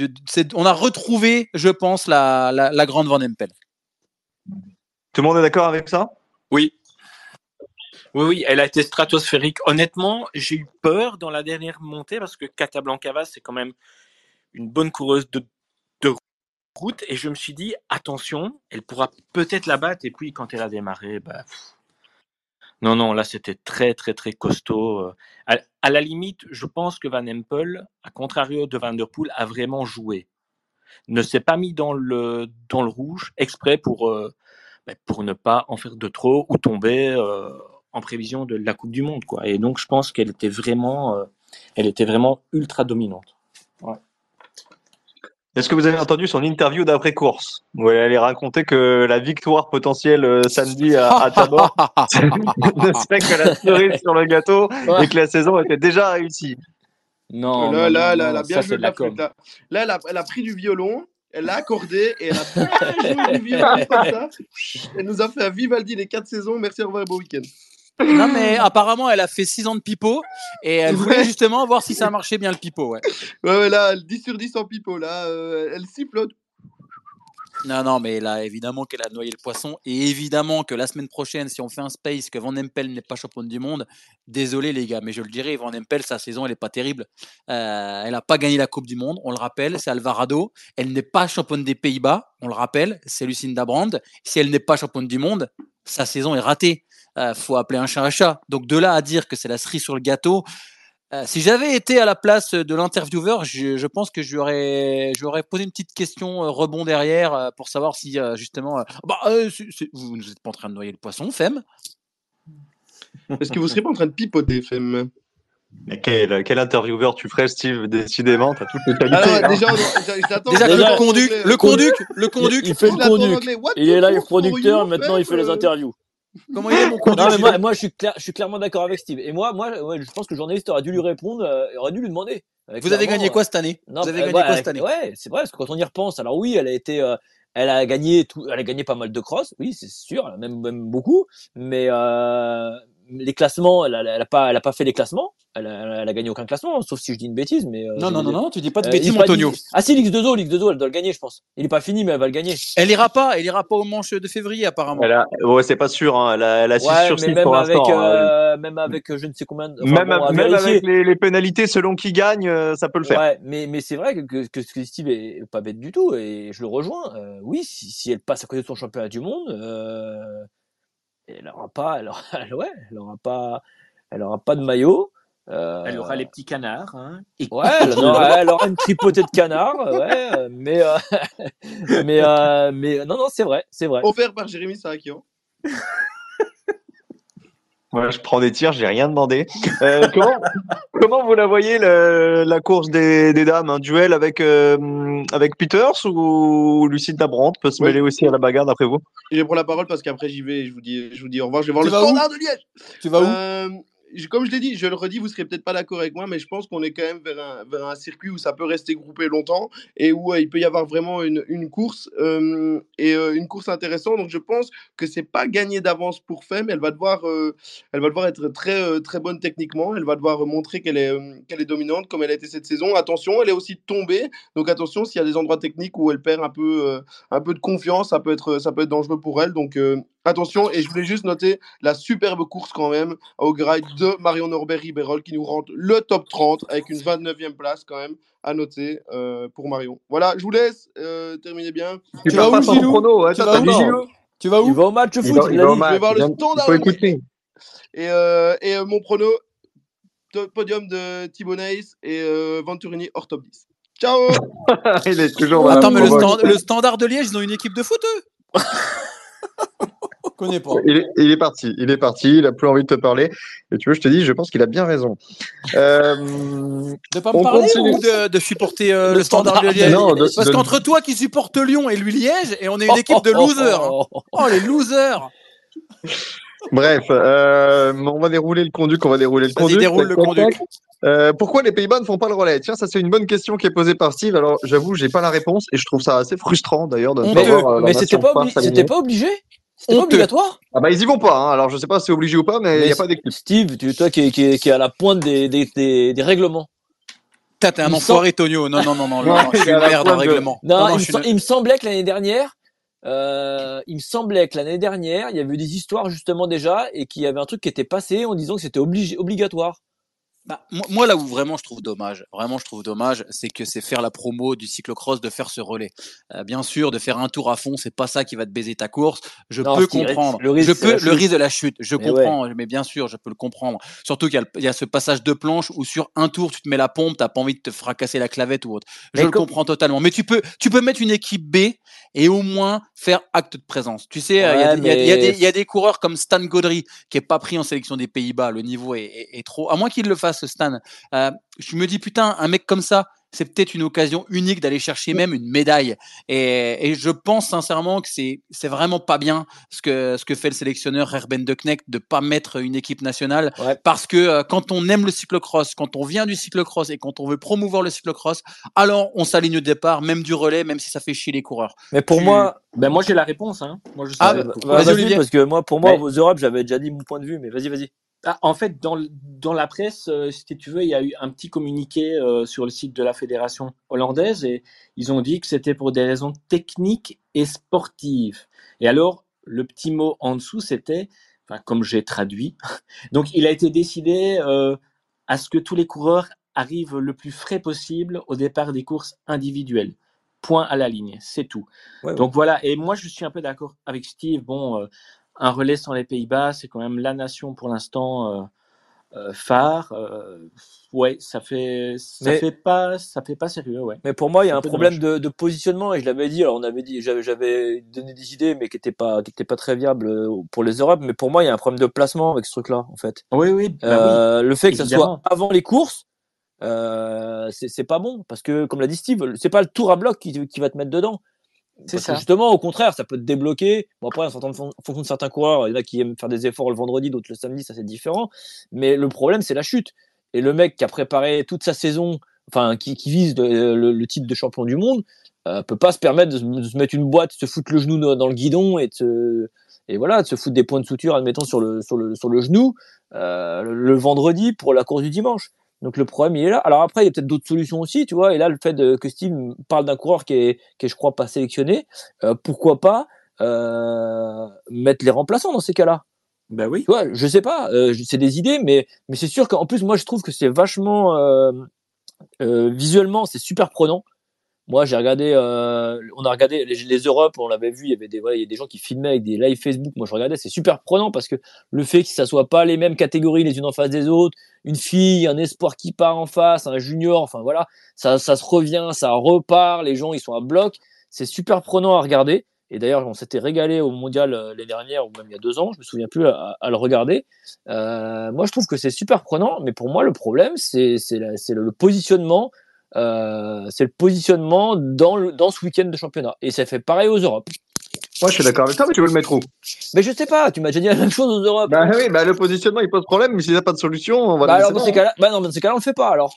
on a retrouvé, je pense, la, la grande Van Empel. Tout le monde est d'accord avec ça? Oui. Oui, oui, elle a été stratosphérique. Honnêtement, j'ai eu peur dans la dernière montée parce que Catablancava, c'est quand même une bonne coureuse de, route. Et je me suis dit, attention, elle pourra peut-être la battre. Et puis, quand elle a démarré, bah, non, non, là, c'était très, très, très costaud. À, à, la limite, je pense que Van Empel, à contrario de Van Der Poel, a vraiment joué. Ne s'est pas mis dans le, dans le rouge exprès pour, euh, pour ne pas en faire de trop ou tomber euh, en prévision de la Coupe du Monde, quoi. Et donc, je pense qu'elle était vraiment, euh, elle était vraiment ultra dominante. Ouais. Est-ce que vous avez entendu son interview d'après course? Où elle allait raconter que la victoire potentielle euh, samedi à, à Tabor ne serait que la cerise sur le gâteau ouais. et que la saison était déjà réussie Non, là, non, là, non, là, elle a ça, bien c'est joué de la com. flûte. Là, là elle, a, elle a pris du violon, elle l'a accordé et elle a bien joué du violon comme ça. Elle nous a fait à Vivaldi les quatre saisons. Merci, au revoir et bon week-end. Non, mais apparemment, elle a fait 6 ans de pipeau et elle voulait justement voir si ça marchait bien le pipeau. Ouais, ouais, ouais là, 10 sur 10 en pipeau. Là, euh, elle sifflote. Non, non, mais là, évidemment qu'elle a noyé le poisson. Et évidemment que la semaine prochaine, si on fait un space, que Van Empel n'est pas championne du monde, désolé les gars, mais je le dirais, Van Empel, sa saison, elle n'est pas terrible. Euh, elle n'a pas gagné la Coupe du Monde, on le rappelle, c'est Alvarado. Elle n'est pas championne des Pays-Bas, on le rappelle, c'est Lucinda Brand. Si elle n'est pas championne du monde, sa saison est ratée. Euh, faut appeler un chat un chat. Donc de là à dire que c'est la cerise sur le gâteau, euh, si j'avais été à la place de l'intervieweur, je, je, pense que je lui aurais, je lui aurais posé une petite question euh, rebond derrière euh, pour savoir si euh, justement, bah, c est, c est, vous n'êtes pas en train de noyer le poisson, Femme? Est-ce que vous serez pas en train de pipoter, Femme? Mais quel, quel, intervieweur tu ferais, Steve? Décidément, t'as toutes les qualités. Alors, hein. déjà, déjà déjà, le conduc, le conduc, le conduc. Il, il fait le conduc. Il est là, le producteur. Maintenant, il fait les interviews. Comment il est mon Non, mais moi, moi, je suis, clair, je suis clairement d'accord avec Steve. Et moi, moi, ouais, je pense que le journaliste aurait dû lui répondre, euh, aurait dû lui demander. Euh, Vous avez gagné quoi cette année? non, Vous avez euh, gagné ouais, quoi cette année? Ouais, c'est vrai, parce que quand on y repense, alors oui, elle a été, euh, elle a gagné tout, elle a gagné pas mal de cross, oui, c'est sûr, même, même beaucoup, mais, les classements, elle, a- elle a pas, elle a pas fait les classements. Elle a, elle a gagné aucun classement, sauf si je dis une bêtise, mais. euh, Non, non, non, non, tu dis pas de Euh, bêtises, Antonio. dit- Ah si, l'X2O, l'X2O, elle doit le gagner, je pense. Il est pas fini, mais elle va le gagner. Elle ira pas, elle ira pas au manche de février, apparemment. Elle a... Ouais, c'est pas sûr. Hein. Elle a, elle a 6 Ouais, sur mais 6 même pour avec, l'instant. hein. euh, même avec euh, je ne sais combien. de- enfin, Même, bon, même avec les, les pénalités selon qui gagne, euh, ça peut le faire. Ouais, mais, mais c'est vrai que, que, que Steve est pas bête du tout, et je le rejoins. Euh, oui, si, si elle passe à côté de son championnat du monde, euh, elle aura pas, elle aura, elle- ouais, elle aura pas, elle aura pas de maillot. Euh, Elle aura les petits canards. Hein, et Ouais, elle aura, elle aura une tripotée de canard, ouais, euh, mais, euh, mais, euh, mais non, non, c'est vrai, c'est vrai. Offert par Jérémy Sarakian. Je prends des tirs, j'ai rien demandé. Euh, comment, comment vous la voyez le- la course des, des dames Un duel avec, euh, avec Peters ou Lucinda Brandt peut se mêler aussi à la bagarre d'après vous? Je prends la parole parce qu'après j'y vais et je vous dis, je vous dis au revoir. Je vais voir Tu le où? standard de Liège. Tu vas où? Euh, comme je l'ai dit, je le redis, vous serez peut-être pas d'accord avec moi, mais je pense qu'on est quand même vers un, circuit où ça peut rester groupé longtemps et où euh, il peut y avoir vraiment une, course et euh, une course intéressante. Donc je pense que c'est pas gagné d'avance pour Femme. Elle va devoir, euh, elle va devoir être très très bonne techniquement. Elle va devoir montrer qu'elle est qu'elle est dominante comme elle a été cette saison. Attention, elle est aussi tombée. Donc attention, s'il y a des endroits techniques où elle perd un peu un peu de confiance, ça peut être ça peut être dangereux pour elle. Donc attention. Et je voulais juste noter la superbe course quand même au grade de Marion Norbert Riberol qui nous rentre le top 30 avec une 29e place quand même à noter euh, pour Marion. Voilà, je vous laisse euh, terminer bien. Tu vas où, Gilou chrono, Tu vas où, Tu vas Il va au match Il foot, va- il il va au dit. match, Je vais voir le il standard Il de écouter. Et, euh, et euh, mon prono, podium de Thibaut Neis et euh, Venturini hors top 10. Ciao il est toujours Attends, mais le, stand- le standard de Liège, ils ont une équipe de foot, eux connais pas. Il est, il est parti, il est parti, il a plus envie de te parler. Et tu vois, je te dis, je pense qu'il a bien raison. Euh, De pas me parler continue. ou de, de supporter euh, Le le standard de standard. Liège Non, de- Parce de- qu'entre toi qui supporte Lyon et lui Liège, et on est une équipe de losers. Oh, les losers bref, euh, on va dérouler le conduit, on va dérouler le conduit. déroule le conduc. Euh, pourquoi les Pays-Bas ne font pas le relais? Tiens, ça c'est une bonne question qui est posée par Steve. Alors, j'avoue, j'ai pas la réponse et je trouve ça assez frustrant d'ailleurs de ne pas voir Mais c'était pas, obli- pas obligé? C'était pas obligatoire Ah bah ils y vont pas. Hein. Alors je sais pas si c'est obligé ou pas, mais il Mais y a pas d'équipe. Steve, tu, toi qui est, qui, est, qui est à la pointe des, des, des, des règlements. Putain, T'es un Il enfoiré, Tonio. Non, non, non, non, non, je suis une la merde en de- règlement. Non, non, il, me suis sem- une- il me semblait que l'année dernière, euh, il me semblait que l'année dernière, il y avait eu des histoires justement déjà et qu'il y avait un truc qui était passé en disant que c'était obligatoire. Bah, moi, là où vraiment je trouve dommage, vraiment je trouve dommage, c'est que c'est faire la promo du cyclocross de faire ce relais. Euh, bien sûr, de faire un tour à fond, c'est pas ça qui va te baiser ta course. Je Non, peux risque- comprendre. le risque, je peux le risque de la chute. Je Mais comprends, mais bien sûr, je peux le comprendre. Surtout qu'il y a, y ce passage de planche où sur un tour tu te mets la pompe, t'as pas envie de te fracasser la clavette ou autre. Je Mais le comprends totalement. Mais tu peux, tu peux mettre une équipe B et au moins faire acte de présence. Tu sais, il y a Ouais, des- il y, a- il y a mais- des- il y a des coureurs comme Stan Godry qui est pas pris en sélection des Pays-Bas. Le niveau est, est- est trop. À moins qu'il le fasse, Stan. Euh, je me dis putain, un mec comme ça, c'est peut-être une occasion unique d'aller chercher même une médaille. Et, et je pense sincèrement que c'est c'est vraiment pas bien ce que ce que fait le sélectionneur Herben de Knecht de pas mettre une équipe nationale Ouais. parce que euh, quand on aime le cyclocross, quand on vient du cyclocross et quand on veut promouvoir le cyclocross, alors on s'aligne au départ, même du relais, même si ça fait chier les coureurs. Mais pour Tu- moi, Ben moi j'ai la réponse. Hein. Moi, je sais Ah, bah, Vas-y, vas-y, Olivier. parce que moi, pour moi, Mais- aux Europes, j'avais déjà dit mon point de vue, mais vas-y, vas-y. Ah, en fait, dans, la presse, euh, si tu veux, il y a eu un petit communiqué euh, sur le site de la fédération hollandaise et ils ont dit que c'était pour des raisons techniques et sportives. Et alors, le petit mot en dessous, c'était, enfin, comme j'ai traduit, donc il a été décidé euh, à ce que tous les coureurs arrivent le plus frais possible au départ des courses individuelles. Point à la ligne, c'est tout. Ouais, Donc voilà, et moi je suis un peu d'accord avec Steve. Bon, euh, un relais sans les Pays-Bas, c'est quand même la nation pour l'instant euh, euh, phare. Euh, ouais, ça fait, ça Mais- fait pas, ça fait pas sérieux, ouais. Mais pour moi, il y a un problème de, de positionnement et je l'avais dit. Alors, on avait dit, j'avais, donné des idées, mais qui n'étaient pas, qui étaient pas très viables pour les Europes. Mais pour moi, il y a un problème de placement avec ce truc-là, en fait. Oui, oui, bah oui. Le fait que ça soit avant les courses, c'est c'est pas bon parce que, comme l'a dit Steve, c'est pas le tour à bloc qui, qui va te mettre dedans. C'est Parce que ça. justement, au contraire, ça peut te débloquer. Bon, après, en fonction de certains coureurs, il y en a qui aiment faire des efforts le vendredi, d'autres le samedi, ça c'est différent. Mais le problème, c'est la chute. Et le mec qui a préparé toute sa saison, enfin, qui, qui vise le, le titre de champion du monde, euh, peut pas se permettre de se, de se mettre une boîte, de se foutre le genou dans, dans le guidon et de se, et voilà, de se foutre des points de suture, admettons, sur le, sur le, sur le genou. euh, le vendredi pour la course du dimanche. Donc le problème il est là. Alors après il y a peut-être d'autres solutions aussi, tu vois. Et là le fait de, que Steve parle d'un coureur qui est, qui est je crois pas sélectionné, euh, pourquoi pas euh, mettre les remplaçants dans ces cas-là? Ben oui. Tu vois, je sais pas, euh, c'est des idées, mais mais c'est sûr qu'en plus moi je trouve que c'est vachement euh, euh, visuellement c'est super prenant. Moi, j'ai regardé, euh, on a regardé les, Europes, on l'avait vu, il y avait des, il y a des gens qui filmaient avec des live Facebook. Moi, je regardais, c'est super prenant parce que le fait que ça soit pas les mêmes catégories les unes en face des autres, une fille, un espoir qui part en face, un junior, enfin voilà, ça, ça se revient, ça repart, les gens ils sont à bloc, c'est super prenant à regarder. Et d'ailleurs, on s'était régalé au mondial euh, l'année dernière ou même il y a deux ans, je me souviens plus à, le regarder. Euh, moi, je trouve que c'est super prenant, mais pour moi, le problème, c'est le positionnement. Euh, c'est le positionnement dans, le, dans ce week-end de championnat. Et ça fait pareil aux Europes. Moi, je suis d'accord avec toi, mais tu veux le mettre où? Mais je sais pas, tu m'as déjà dit la même chose aux Europes. Bah oui, bah le positionnement il pose problème, mais s'il n'y a pas de solution, on va Bah le alors dans ces cas-là, bah non, dans ces cas-là, on le fait pas alors.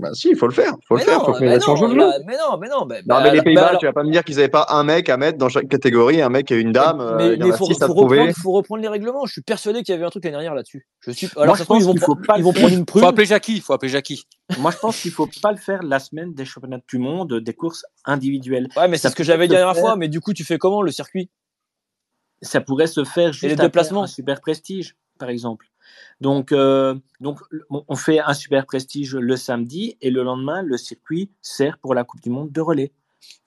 Bah si, il faut le faire, faut le mais, faire, non, faut que mais, les change non, le là, mais non, mais non, mais, Non, bah, mais les bah, Pays-Bas, alors- tu vas pas me dire qu'ils n'avaient pas un mec à mettre dans chaque catégorie, un mec et une dame. euh, mais a faut, reprendre, faut reprendre les règlements. Je suis persuadé qu'il y avait un truc l'année dernière là-dessus. Je suis. Alors Moi, ça je pense ils vont, faut pas ils le vont faire. prendre une prune. Faut appeler Jackie, faut appeler Jackie. Moi, je pense qu'il faut pas le faire la semaine des championnats du monde, des courses individuelles. Ouais, mais c'est ce que j'avais dit la dernière faire. fois. Mais du coup, tu fais comment le circuit? Ça pourrait se faire juste les après déplacements un super prestige, par exemple. Donc, euh, on fait un super prestige le samedi et le lendemain, le circuit sert pour la Coupe du Monde de relais.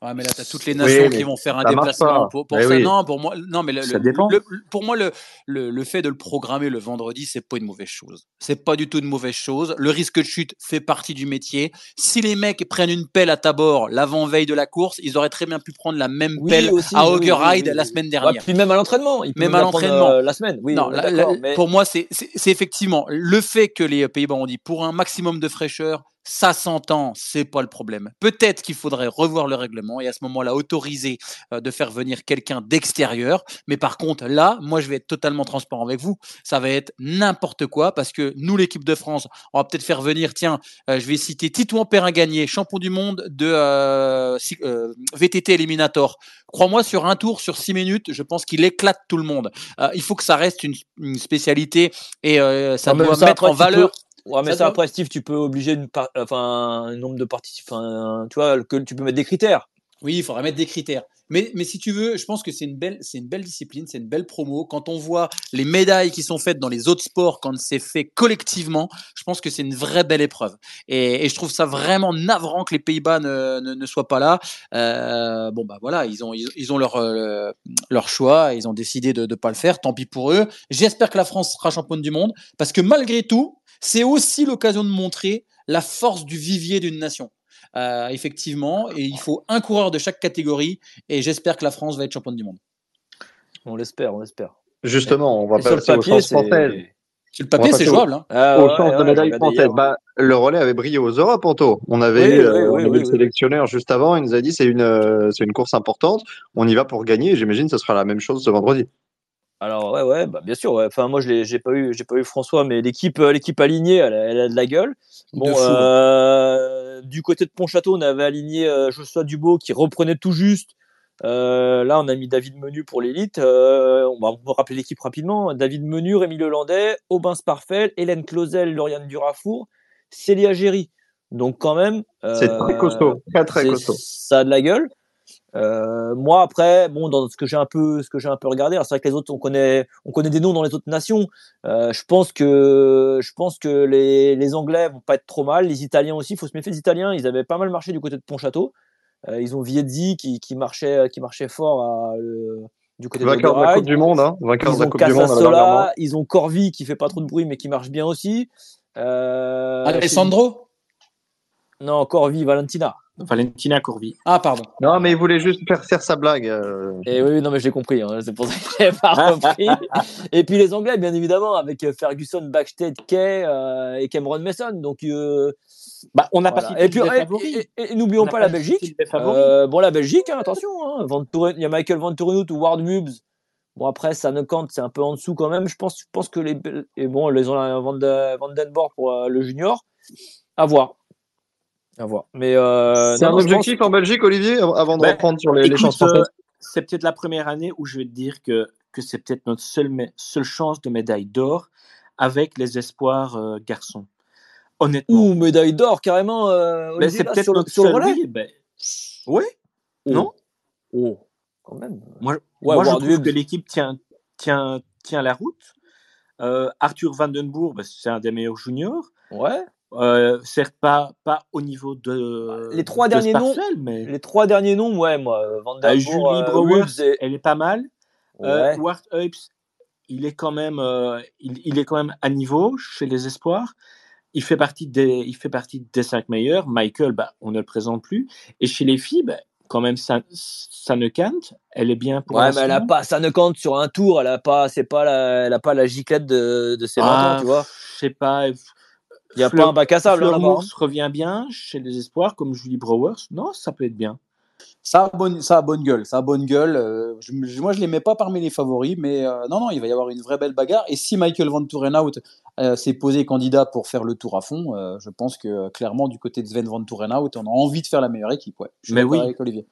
Ouais, mais là, tu as toutes les nations qui vont faire un déplacement pour, pour ça. oui. Non, pour moi, non, mais le, Ça le- pour moi, le, le, le fait de le programmer le vendredi, c'est pas une mauvaise chose. C'est pas du tout une mauvaise chose. Le risque de chute fait partie du métier. Si les mecs prennent une pelle à Tabor l'avant-veille de la course, ils auraient très bien pu prendre la même Oui, pelle aussi, à oui, la semaine Ouais, dernière. Puis même à l'entraînement. Même à l'entraînement. euh, la semaine. Oui, non, la- la- mais- pour moi, c'est c'est- c'est effectivement le fait que les Pays-Bas ont dit pour un maximum de fraîcheur, ça s'entend, c'est pas le problème. Peut-être qu'il faudrait revoir le règlement et à ce moment-là autoriser euh, de faire venir quelqu'un d'extérieur. Mais par contre, là, moi, je vais être totalement transparent avec vous. Ça va être n'importe quoi parce que nous, l'équipe de France, on va peut-être faire venir, tiens, euh, je vais citer Titouan Perrin gagné, champion du monde de euh, VTT Eliminator. Crois-moi, sur un tour, sur six minutes, je pense qu'il éclate tout le monde. Euh, il faut que ça reste une, une spécialité et euh, ça doit mettre en valeur. Ouais, mais Ça après, Steve, tu peux obliger une par- enfin, un nombre de participants, enfin, tu vois, que tu peux mettre des critères. Oui, il faudrait mettre des critères. Mais, mais si tu veux, je pense que c'est une belle, c'est une belle discipline, c'est une belle promo. Quand on voit les médailles qui sont faites dans les autres sports, quand c'est fait collectivement, je pense que c'est une vraie belle épreuve. Et, je trouve ça vraiment navrant que les Pays-Bas ne, ne, soient pas là. Euh, bon bah voilà, ils ont, ils ont leur, euh, leur choix, ils ont décidé de ne pas le faire. Tant pis pour eux. J'espère que la France sera championne du monde parce que malgré tout, c'est aussi l'occasion de montrer la force du vivier d'une nation. Euh, effectivement, et il faut un coureur de chaque catégorie, et j'espère que la France va être championne du monde. On l'espère, on l'espère. Justement, on va Et sur le passer aux papier, chances c'est. françaises. Sur le papier, c'est jouable. Hein. Ah, Aux ouais, chances ouais, de médaille française. hier. Bah, le relais avait brillé aux Europes, Anto. On avait Oui, eu, euh, oui, on oui, avait oui, le oui. sélectionneur juste avant, il nous a dit c'est une, euh, c'est une course importante. On y va pour gagner. et J'imagine que ce sera la même chose ce vendredi. Alors ouais ouais bah bien sûr ouais. enfin moi je j'ai pas eu j'ai pas eu François mais l'équipe euh, l'équipe alignée elle, a- elle a de la gueule bon fou, euh, du côté de Pontchâteau on avait aligné euh, Joshua Dubo qui reprenait tout juste Euh, là on a mis David Menu pour l'élite on va rappeler l'équipe rapidement David Menu Rémi Lelandais Aubin Sparfel Hélène Clausel Lauriane Durafour Célia Géry donc quand même C'est très costaud. Très, très c'est- costaud. Ça a de la gueule. Euh, moi après, bon, dans ce que j'ai un peu, ce que j'ai un peu regardé, alors c'est vrai que les autres, on connaît, on connaît des noms dans les autres nations. Euh, je pense que, je pense que les, les Anglais vont pas être trop mal, les Italiens aussi. Il faut se méfier des Italiens. Ils avaient pas mal marché du côté de Pontchâteau. Euh, ils ont Viezzi qui, qui marchait, qui marchait fort à, le- du côté Vainqueur de de la Coupe du Monde, hein. Vainqueur Ils de la ont Coupe du Monde. Casasola, ils ont Corvi qui fait pas trop de bruit mais qui marche bien aussi. Euh, Alessandro? Non, Corvi, Valentina. Valentina Corvi. Ah, pardon. Non, mais il voulait juste faire, faire sa blague. euh. Et oui, non, mais je l'ai compris. hein, c'est pour ça que j'ai pas repris. et puis les Anglais, bien évidemment, avec euh, Ferguson, Backstead, Kay euh, et Cameron Mason. Donc, euh, Bah, on n'a voilà. pas cité Et puis, et- et- et- et n'oublions pas la Belgique. Euh, bon, la Belgique, hein, attention. Hein, Van il y a Michael Van Torenhout ou Ward Mubbs. Bon, après, ça ne compte, c'est un peu en dessous quand même. Je pense, je pense que les. Et bon, les ont la Van, pour euh, le junior. À voir. À voir. Mais. Euh, C'est un pense- objectif en Belgique, Olivier, av- avant de Ben, reprendre sur les, les Écoute, chances euh, françaises c'est peut-être la première année où je vais te dire que, que c'est peut-être notre seule, seule chance de médaille d'or. avec les espoirs euh, garçons. Honnêtement. Ouh, médaille d'or carrément. Euh, Ben, Olivier, c'est peut-être sur notre sur le seul- relais. oui, ben, ouais, Oh. non? Oh, quand même. Moi, Ouais, moi je trouve que l'équipe tient, tient, tient la route. Euh, Arthur Vandenbourg, ben, c'est un des meilleurs juniors. Ouais. Euh, certes, pas, pas au niveau de. Les trois de derniers noms, mais Les trois derniers noms, ouais, moi, euh, Euh, Julie et- elle est pas mal. Ouais. Ward Hupes, il est quand même, il, il est quand même à niveau chez les espoirs. Il fait partie des, il fait partie des cinq meilleurs. Michael, bah, on ne le présente plus. Et chez les filles, bah, quand même, ça, ça ne cante. Elle est bien pour Ouais, mais elle a pas, ça ne compte sur un tour, elle a pas, c'est pas la, elle a pas la giclette de, de ses 20 Ah, ans, tu vois. Je sais pas. Il y a Fleur- pas un bac à sable, hein, là-bas. hein. Revient bien chez les espoirs, comme Julie Browers. Non, ça peut être bien. Ça a bonne, ça a bonne gueule, ça a bonne gueule. Euh, je- moi, je les mets pas parmi les favoris, mais euh, non, non, il va y avoir une vraie belle bagarre. Et si Michael Van Tourenhout euh, s'est posé candidat pour faire le tour à fond, euh, je pense que clairement du côté de Sven Van Tourenhout, on a envie de faire la meilleure équipe. Ouais. Je suis Mais oui. avec Olivier.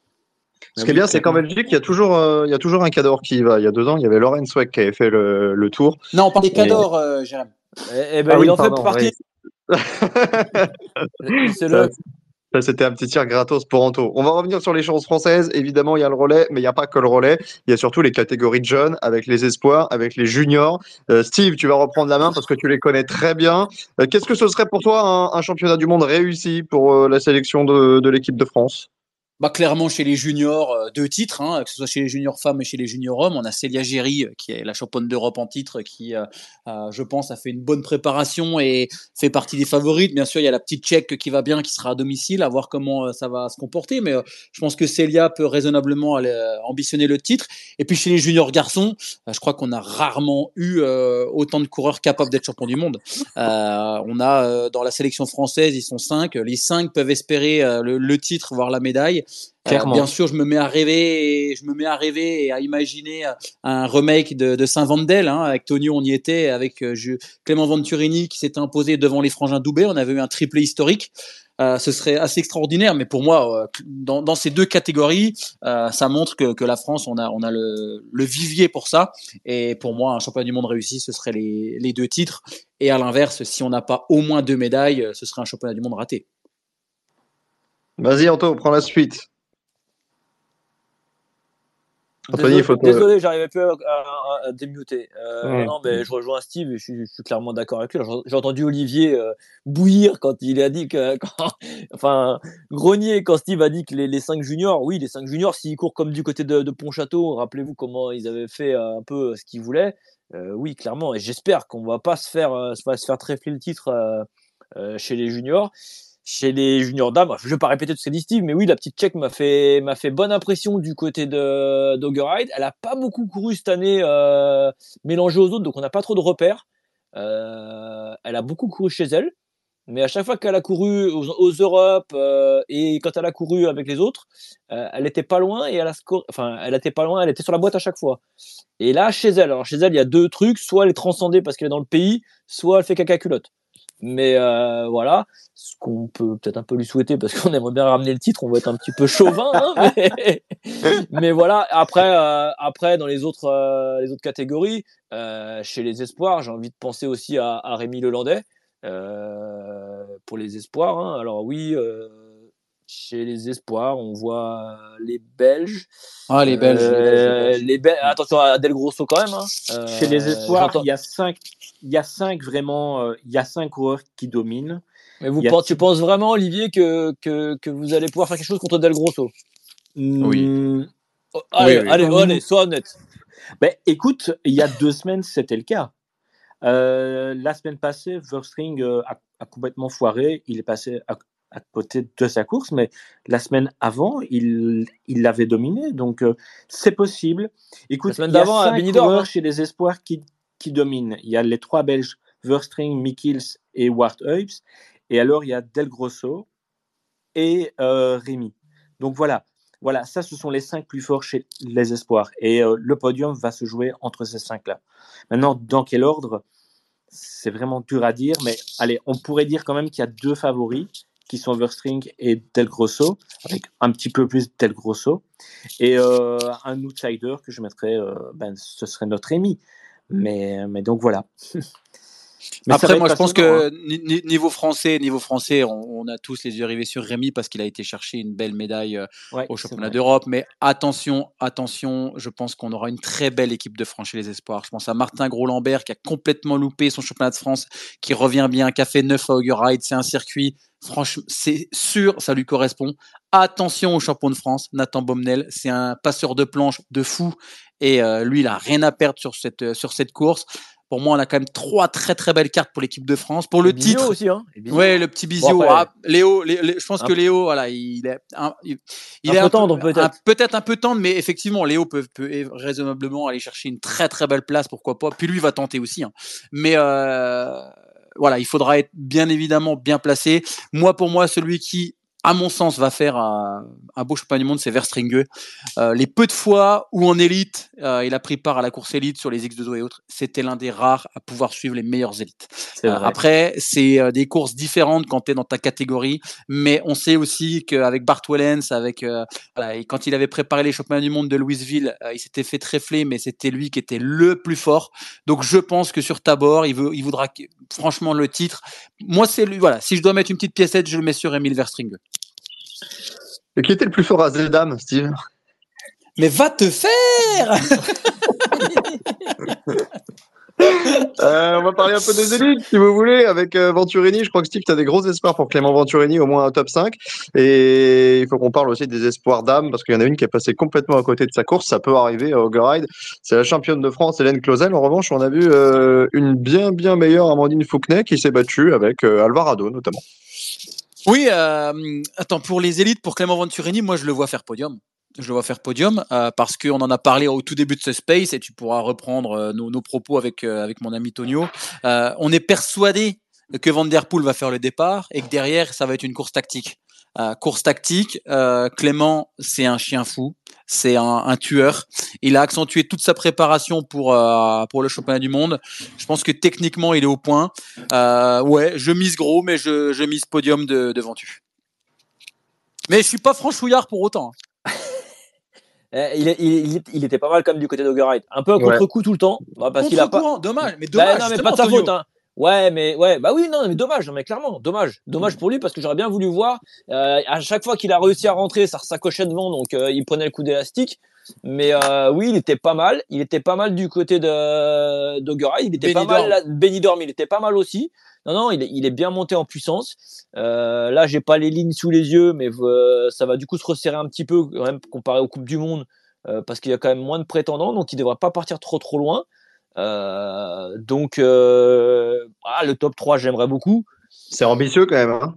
Ce qui est bien, c'est qu'en Belgique, il y a toujours, euh, il y a toujours un cador qui y va. Il y a deux ans, il y avait Lauren Sweck qui avait fait le, le tour. Non, on parle des cadors, euh, Jérém. Eh, eh ben, Ah oui, il en pardon, fait partie. C'était un petit tir gratos pour Anto. On va revenir sur les chances françaises. Évidemment, il y a le relais, mais il n'y a pas que le relais. Il y a surtout les catégories de jeunes, avec les espoirs, avec les juniors. Euh, Steve, tu vas reprendre la main parce que tu les connais très bien. Euh, Qu'est-ce que ce serait pour toi un, championnat du monde réussi pour euh, la sélection de l'équipe de France? Bah, clairement, chez les juniors, euh, deux titres, hein, que ce soit chez les juniors femmes et chez les juniors hommes. On a Célia Géry, euh, qui est la championne d'Europe en titre, qui, euh, je pense, a fait une bonne préparation et fait partie des favorites. Bien sûr, il y a la petite Tchèque qui va bien, qui sera à domicile, à voir comment ça va se comporter. Mais je pense que Célia peut raisonnablement aller, ambitionner le titre. Et puis chez les juniors garçons, je crois qu'on a rarement eu autant de coureurs capables d'être champions du monde. On a dans la sélection française, ils sont cinq. Les cinq peuvent espérer le titre, voire la médaille. Euh, bien sûr, je me mets à rêver, et je me mets à rêver et à imaginer un remake de, de Saint Vandel. Hein, avec Tonio, on y était, avec euh, je- Clément Venturini qui s'était imposé devant les frangins Doubet. On avait eu un triplé historique. Euh, ce serait assez extraordinaire, mais pour moi, euh, dans, dans ces deux catégories, euh, ça montre que, que la France, on a, on a le, le vivier pour ça. Et pour moi, un championnat du monde réussi, ce serait les, les deux titres. Et à l'inverse, si on n'a pas au moins deux médailles, ce serait un championnat du monde raté. Vas-y, Anto, prends la suite. Anthony, Désolé, il faut te- désolé, j'arrivais plus à, à- à démuter. Euh. Non, mais je rejoins Steve et je suis, je suis clairement d'accord avec lui. J'ai entendu Olivier euh, bouillir quand il a dit que, quand- enfin, grogner quand Steve a dit que les, les cinq juniors, oui, les cinq juniors, s'ils courent comme du côté de, de Pontchâteau, rappelez-vous comment ils avaient fait euh, un peu ce qu'ils voulaient. Euh, oui, clairement. Et j'espère qu'on va pas se faire, euh, se faire trèfler le titre euh, euh, chez les juniors. Chez les juniors dames, je vais pas répéter tout ce qu'a dit Steve, mais oui, la petite Tchèque m'a fait m'a fait bonne impression du côté de d'Augeride. Elle a pas beaucoup couru cette année, euh, mélangée aux autres, donc on n'a pas trop de repères. Euh, elle a beaucoup couru chez elle, mais à chaque fois qu'elle a couru aux, aux Europes euh, et quand elle a couru avec les autres, euh, elle était pas loin et elle a score, enfin, elle était pas loin, elle était sur la boîte à chaque fois. Et là, chez elle, alors chez elle, il y a deux trucs, soit elle est transcendée parce qu'elle est dans le pays, soit elle fait caca culotte. Mais euh, voilà, ce qu'on peut peut-être un peu lui souhaiter parce qu'on aimerait bien ramener le titre, on va être un petit peu chauvin, hein, mais, mais voilà. Après, euh, après dans les autres euh, les autres catégories, euh, chez les espoirs, j'ai envie de penser aussi à, à Rémi Lelandais euh, pour les espoirs. hein. Alors oui, euh, chez les espoirs, on voit les Belges. Ah, les Belges. les Belges, les Euh, Belges. les Bel- Attention à Del Grosso quand même. hein. Euh, Chez les espoirs, il y a cinq, il y a cinq vraiment, euh, il y a cinq coureurs qui dominent. Mais vous tu penses vraiment, Olivier, que, que, que vous allez pouvoir faire quelque chose contre Del Grosso? Oui. Hmm, Oh, Allez, oui. allez, allez, sois honnête. Ben, écoute, il y a deux semaines, c'était le cas. Euh, la semaine passée, Verstring euh, a, a complètement foiré. Il est passé à, à côté de sa course, mais la semaine avant, il il l'avait dominé. Donc, euh, c'est possible. Écoute, La semaine il y a d'avant, à cinq Benidorm, chez les espoirs qui, qui dominent. Il y a les trois Belges, Verstring, Mikkels et Ward. Et alors, il y a Del Grosso et euh, Rémi. Donc voilà, voilà, ça, ce sont les cinq plus forts chez les espoirs. Et euh, le podium va se jouer entre ces cinq-là. Maintenant, dans quel ordre? C'est vraiment dur à dire, mais allez, on pourrait dire quand même qu'il y a deux favoris qui sont Verstring et Del Grosso, avec un petit peu plus Del Grosso. Et euh, un outsider que je mettrais, euh, ben, ce serait notre Rémi. Mais, mais donc voilà. Mais Après, moi, je pense que ni- niveau français, niveau français, on, on a tous les yeux rivés sur Rémi parce qu'il a été chercher une belle médaille euh, Ouais, au championnat d'Europe. Mais attention, attention, je pense qu'on aura une très belle équipe de francs chez les espoirs. Je pense à Martin Gros-Lambert qui a complètement loupé son championnat de France, qui revient bien, qui a fait 9 à. C'est un circuit, franchement, c'est sûr, ça lui correspond. Attention au champion de France, Nathan Bomnel. C'est un passeur de planche de fou. Et euh, lui, il a rien à perdre sur cette, euh, sur cette course. Pour moi, on a quand même trois très très belles cartes pour l'équipe de France. Pour le titre, aussi, hein. Ouais, le petit. Bon, après- Ah, Léo, Lé- Lé- je pense Un- que Léo, voilà, il est un, il, il Un est peu tendre, peut-être. peut-être un peu tendre, mais effectivement, Léo peut, peut raisonnablement aller chercher une très très belle place, pourquoi pas. Puis lui va tenter aussi. hein. Mais euh, voilà, il faudra être bien évidemment bien placé. Moi, pour moi, celui qui, à mon sens, va faire un, un beau championnat du monde, c'est Verstringue. Euh, les peu de fois où en élite, euh, il a pris part à la course élite sur les X2O et autres, c'était l'un des rares à pouvoir suivre les meilleures élites. Euh, après, c'est euh, des courses différentes quand tu es dans ta catégorie, mais on sait aussi qu'avec Bart Wellens, avec euh, voilà, et quand il avait préparé les championnats du monde de Louisville, euh, il s'était fait trèfler, mais c'était lui qui était le plus fort. Donc je pense que sur Tabor, il veut, il voudra franchement le titre. Moi, c'est lui. Voilà, si je dois mettre une petite piécette, je le mets sur Emile Verstringue. Et qui était le plus fort à Zeldam, Steve Mais va te faire Euh, on va parler un peu des élites, si vous voulez, avec euh, Venturini. Je crois que Steve, tu as des gros espoirs pour Clément Venturini, au moins un top 5. Et il faut qu'on parle aussi des espoirs d'âme, parce qu'il y en a une qui est passée complètement à côté de sa course. Ça peut arriver à Ride. C'est la championne de France, Hélène Clausel. En revanche, on a vu euh, une bien, bien meilleure Amandine Fouquenet qui s'est battue avec euh, Alvarado, notamment. Oui, euh, attends, pour les élites, pour Clément Venturini, moi je le vois faire podium. Je le vois faire podium euh, parce qu'on en a parlé au tout début de ce space et tu pourras reprendre euh, nos, propos avec, avec mon ami Tonio. On est persuadé que Van Der Poel va faire le départ et que derrière ça va être une course tactique. Euh, course tactique, euh, Clément c'est un chien fou, c'est un, un tueur. Il a accentué toute sa préparation pour, euh, pour le championnat du monde. Je pense que techniquement il est au point. Euh, ouais, je mise gros, mais je, je mise podium de, de Ventu. Mais je suis pas franchouillard pour autant. Eh, il, est- il, il- il était pas mal comme du côté d'Ogerite. Un peu à Ouais. contre-coup tout le temps. bah, a pas. Contre-courant, dommage, mais Bah, dommage. non, mais justement, pas de sa Tonio. faute. Hein. Ouais, mais ouais, bah oui, non, mais dommage, non, mais clairement, dommage, dommage pour lui parce que j'aurais bien voulu voir. euh, à chaque fois qu'il a réussi à rentrer, ça s'accrochait devant, donc euh, il prenait le coup d'élastique. Mais euh, oui, il était pas mal. Il était pas mal du côté de d'Ogura. Il était pas mal. Là, Benidorm, il était pas mal aussi. Non, non, il est, il est bien monté en puissance. Euh, là, j'ai pas les lignes sous les yeux, mais euh, ça va du coup se resserrer un petit peu quand même comparé aux coupes du monde euh, parce qu'il y a quand même moins de prétendants, donc il devrait pas partir trop trop loin. Euh, donc euh, ah, le top 3, j'aimerais beaucoup. C'est ambitieux quand même. Hein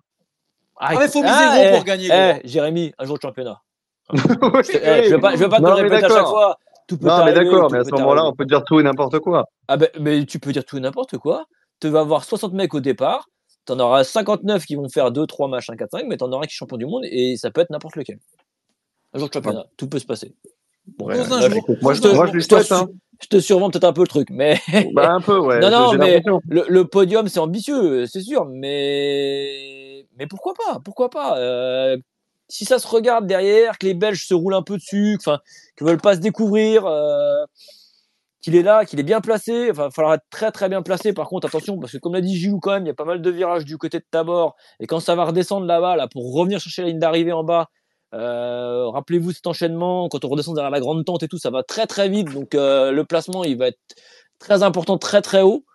Ah, mais faut miser ah, gros eh, pour gagner, eh, gros. Jérémy, un jour de championnat. Oui, Je, eh, je vais pas, je vais pas te Non, le mais répéter à chaque fois. Tout peut Non, mais d'accord, mais à ce moment-là, on peut dire tout et n'importe quoi. Ah ben, mais tu peux dire tout et n'importe quoi. Tu vas avoir 60 mecs au départ. T'en auras 59 qui vont faire 2, 3 matchs, 1, 4, 5, mais t'en auras un qui est champion du monde et ça peut être n'importe lequel. Un jour de championnat, tout peut se passer. Bon, Ouais, Pose un là, jour. je- Moi, je, te- moi, je lui je te Hein. je te survends peut-être un peu le truc, mais Bah, un peu, ouais. Non, non, mais- le, le podium c'est ambitieux, c'est sûr, mais mais pourquoi pas, pourquoi pas. Euh, si ça se regarde derrière, que les Belges se roulent un peu dessus, enfin, qu'ils veulent pas se découvrir, euh, qu'il est là, qu'il est bien placé. Enfin, il faudra être très très bien placé. Par contre, attention, parce que comme l'a dit Gilou, quand même, il y a pas mal de virages du côté de Tabor. Et quand ça va redescendre là-bas, là, pour revenir chercher la ligne d'arrivée en bas, euh, rappelez-vous cet enchaînement. Quand on redescend derrière la grande tente et tout, ça va très très vite. Donc euh, le placement, il va être très important, très très haut.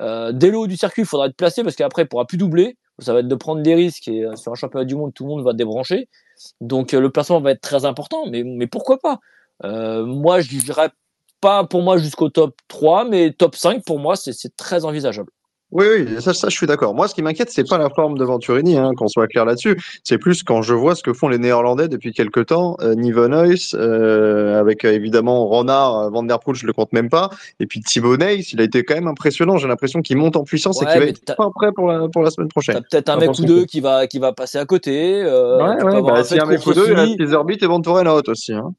Euh, dès le haut du circuit, il faudra être placé parce qu'après, il pourra plus doubler. Ça va être de prendre des risques et euh, sur un championnat du monde, tout le monde va débrancher. Donc le placement va être très important, mais, pourquoi pas? Moi, je dirais pas pour moi jusqu'au top 3, mais top 5 pour moi, c'est très envisageable. Oui, oui, ça, ça, je suis d'accord. Moi, ce qui m'inquiète, c'est pas la forme de Venturini, hein, qu'on soit clair là-dessus. C'est plus quand je vois ce que font les Néerlandais depuis quelques temps. Euh, Nivenhuis, euh, avec euh, évidemment Ronard, euh, Van Der Poel, je le compte même pas. Et puis Thibaut Neyss, il a été quand même impressionnant. J'ai l'impression qu'il monte en puissance et qu'il va être t'as- pas prêt pour la, pour la semaine T'as prochaine. peut-être un mec ou deux qui va, qui va passer à côté. Euh, ouais, ouais, bah, a un mec ou deux, il course reste Iserbit et Venturen Haute aussi. Hein.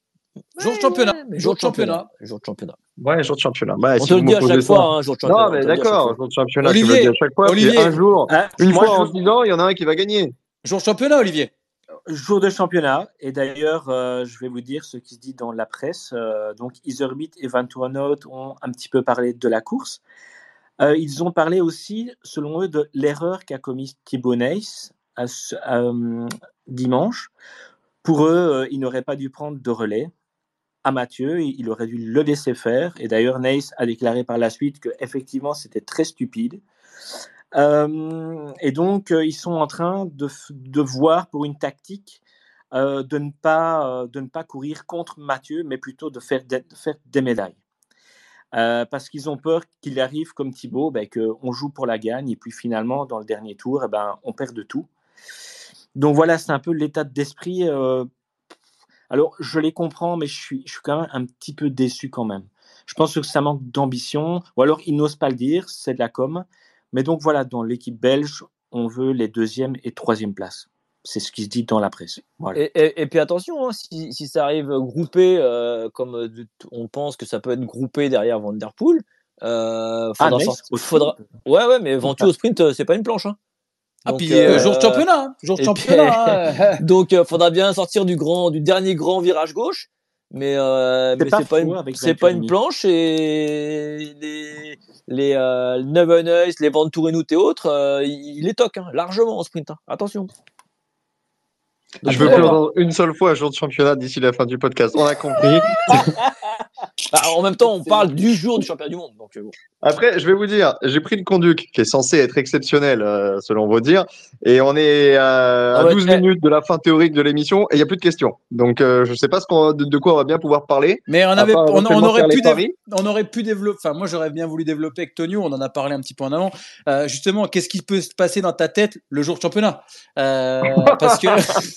Jour de championnat. Jour de championnat. Jour de championnat. Ouais, jour de championnat. Bah, On si te le dit à chaque fois, hein, jour de championnat. Non, mais d'accord, jour de championnat, Olivier, tu le dis à chaque fois. Olivier. Puis un jour, Hein, une fois je- en se disant, il y en a un qui va gagner. Jour de championnat, Olivier. Jour de championnat, et d'ailleurs, euh, je vais vous dire ce qui se dit dans la presse. Euh, donc, Iserbit et Van Toornout ont un petit peu parlé de la course. Euh, ils ont parlé aussi, selon eux, de l'erreur qu'a commise Thibaut Neis euh, dimanche. Pour eux, euh, il n'aurait pas dû prendre de relais Mathieu, il aurait dû le laisser faire. Et d'ailleurs, Neis a déclaré par la suite que effectivement c'était très stupide. et donc, ils sont en train de, de voir pour une tactique de, ne pas, de ne pas courir contre Mathieu, mais plutôt de faire, de faire des médailles. Euh, parce qu'ils ont peur qu'il arrive comme Thibaut, ben, qu'on joue pour la gagne et puis finalement, dans le dernier tour, eh ben, on perd de tout. Donc voilà, c'est un peu l'état d'esprit. Euh, alors, je les comprends, mais je suis, je suis quand même un petit peu déçu quand même. Je pense que ça manque d'ambition, ou alors ils n'osent pas le dire, c'est de la com. Mais donc voilà, dans l'équipe belge, on veut les deuxième et troisième places. C'est ce qui se dit dans la presse. Et, puis attention, hein, si, ça arrive groupé, euh, comme euh, on pense que ça peut être groupé derrière Vanderpool, euh, ah, faudra, Ouais, ouais, mais Ventu au sprint, euh, c'est pas une planche. Hein. Ah, puis jour de championnat, hein. jour de championnat. Hein. donc, faudra bien sortir du grand, du dernier grand virage gauche. Mais, c'est pas, une, c'est pas une planche et les, les euh, les Venturenut et autres, il les toquent largement en sprint. Attention je veux plus entendre une seule fois un jour de championnat d'ici la fin du podcast. On a compris. Bah, en même temps, on parle du jour du championnat du monde. Donc, euh, Après, je vais vous dire, j'ai pris le conduc qui est censé être exceptionnel euh, selon vos dires, et on est à, 12 ah minutes de la fin théorique de l'émission et il n'y a plus de questions. Donc, euh, je ne sais pas ce de, de, quoi on va bien pouvoir parler. Mais on, avait, on, aurait pu on aurait pu développer. Enfin, moi, j'aurais bien voulu développer avec Tonio. On en a parlé un petit peu en avant. justement, qu'est-ce qui peut se passer dans ta tête le jour de championnat? Parce que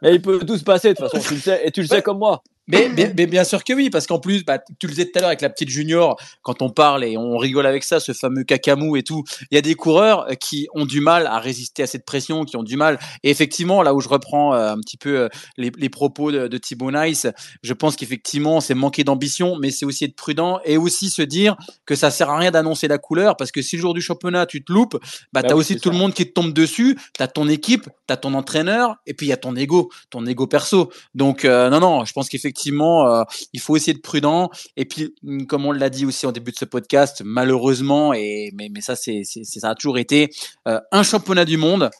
Mais il peut tout se passer de toute façon, tu le sais, et tu le sais comme moi. Mais, bien sûr que oui, parce qu'en plus, bah, tu le disais tout à l'heure avec la petite junior, quand on parle et on rigole avec ça, ce fameux cacamou et tout, il y a des coureurs qui ont du mal à résister à cette pression, qui ont du mal. Et effectivement, là où je reprends euh, un petit peu euh, les, propos de, de Thibaut Nice, je pense qu'effectivement, c'est manquer d'ambition, mais c'est aussi être prudent et aussi se dire que ça sert à rien d'annoncer la couleur, parce que si le jour du championnat, tu te loupes, bah, bah tu as aussi tout le monde qui te tombe dessus, tu as ton équipe, tu as ton entraîneur, et puis il y a ton ego, ton ego perso. Donc, euh, non, non, je pense qu'effectivement, effectivement, euh, il faut essayer de prudent. Et puis, mm, comme on l'a dit aussi au début de ce podcast, malheureusement, et mais, mais ça, c'est, ça a toujours été euh, un championnat du monde.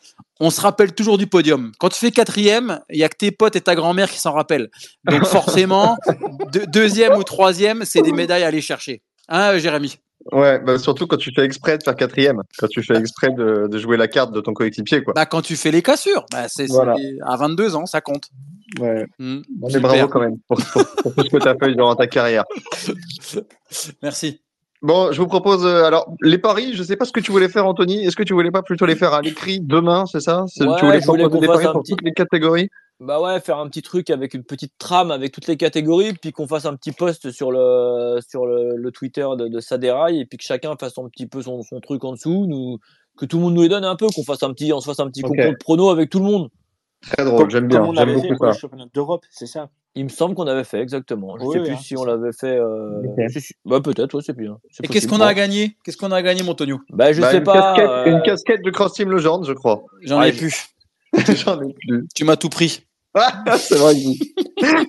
On se rappelle toujours du podium. Quand tu fais quatrième, il y a que tes potes et ta grand-mère qui s'en rappellent. Donc forcément, deuxième ou troisième, c'est des médailles à aller chercher. Hein, Jérémy? Ouais, bah surtout quand tu fais exprès de faire quatrième, quand tu fais exprès de, de jouer la carte de ton coéquipier. Quoi. Bah, quand tu fais les cassures, bah, c'est, à 22 ans, ça compte. Ouais. Mmh, bravo quand même pour, pour, pour tout ce que tu as fait durant ta carrière. Merci. Bon, je vous propose euh, alors les paris. Je sais pas ce que tu voulais faire, Anthony. Est-ce que tu voulais pas plutôt les faire à l'écrit demain, c'est ça? Tu voulais, proposer des paris pour toutes les catégories? Bah ouais, faire un petit truc avec une petite trame avec toutes les catégories, puis qu'on fasse un petit post sur le sur le, Twitter de, de Saderail, et puis que chacun fasse un petit peu son, son truc en dessous, nous que tout le monde nous les donne un peu, qu'on fasse un petit, on se fasse un petit concours de prono avec tout le monde. Très drôle, j'aime bien. J'aime beaucoup ça. championnat d'Europe, c'est ça Il me semble qu'on avait fait, exactement. Je ne sais plus hein, si on l'avait fait. Euh... Bah, peut-être, ouais, c'est bien. Et qu'est-ce qu'on a à gagner Qu'est-ce qu'on a à gagner, Montonio Bah, je bah, sais une pas. Casquette, euh... Une casquette de Cross Team Legend, je crois. J'en ai plus. J'en ai plus. Tu m'as tout pris. Ah, c'est vrai.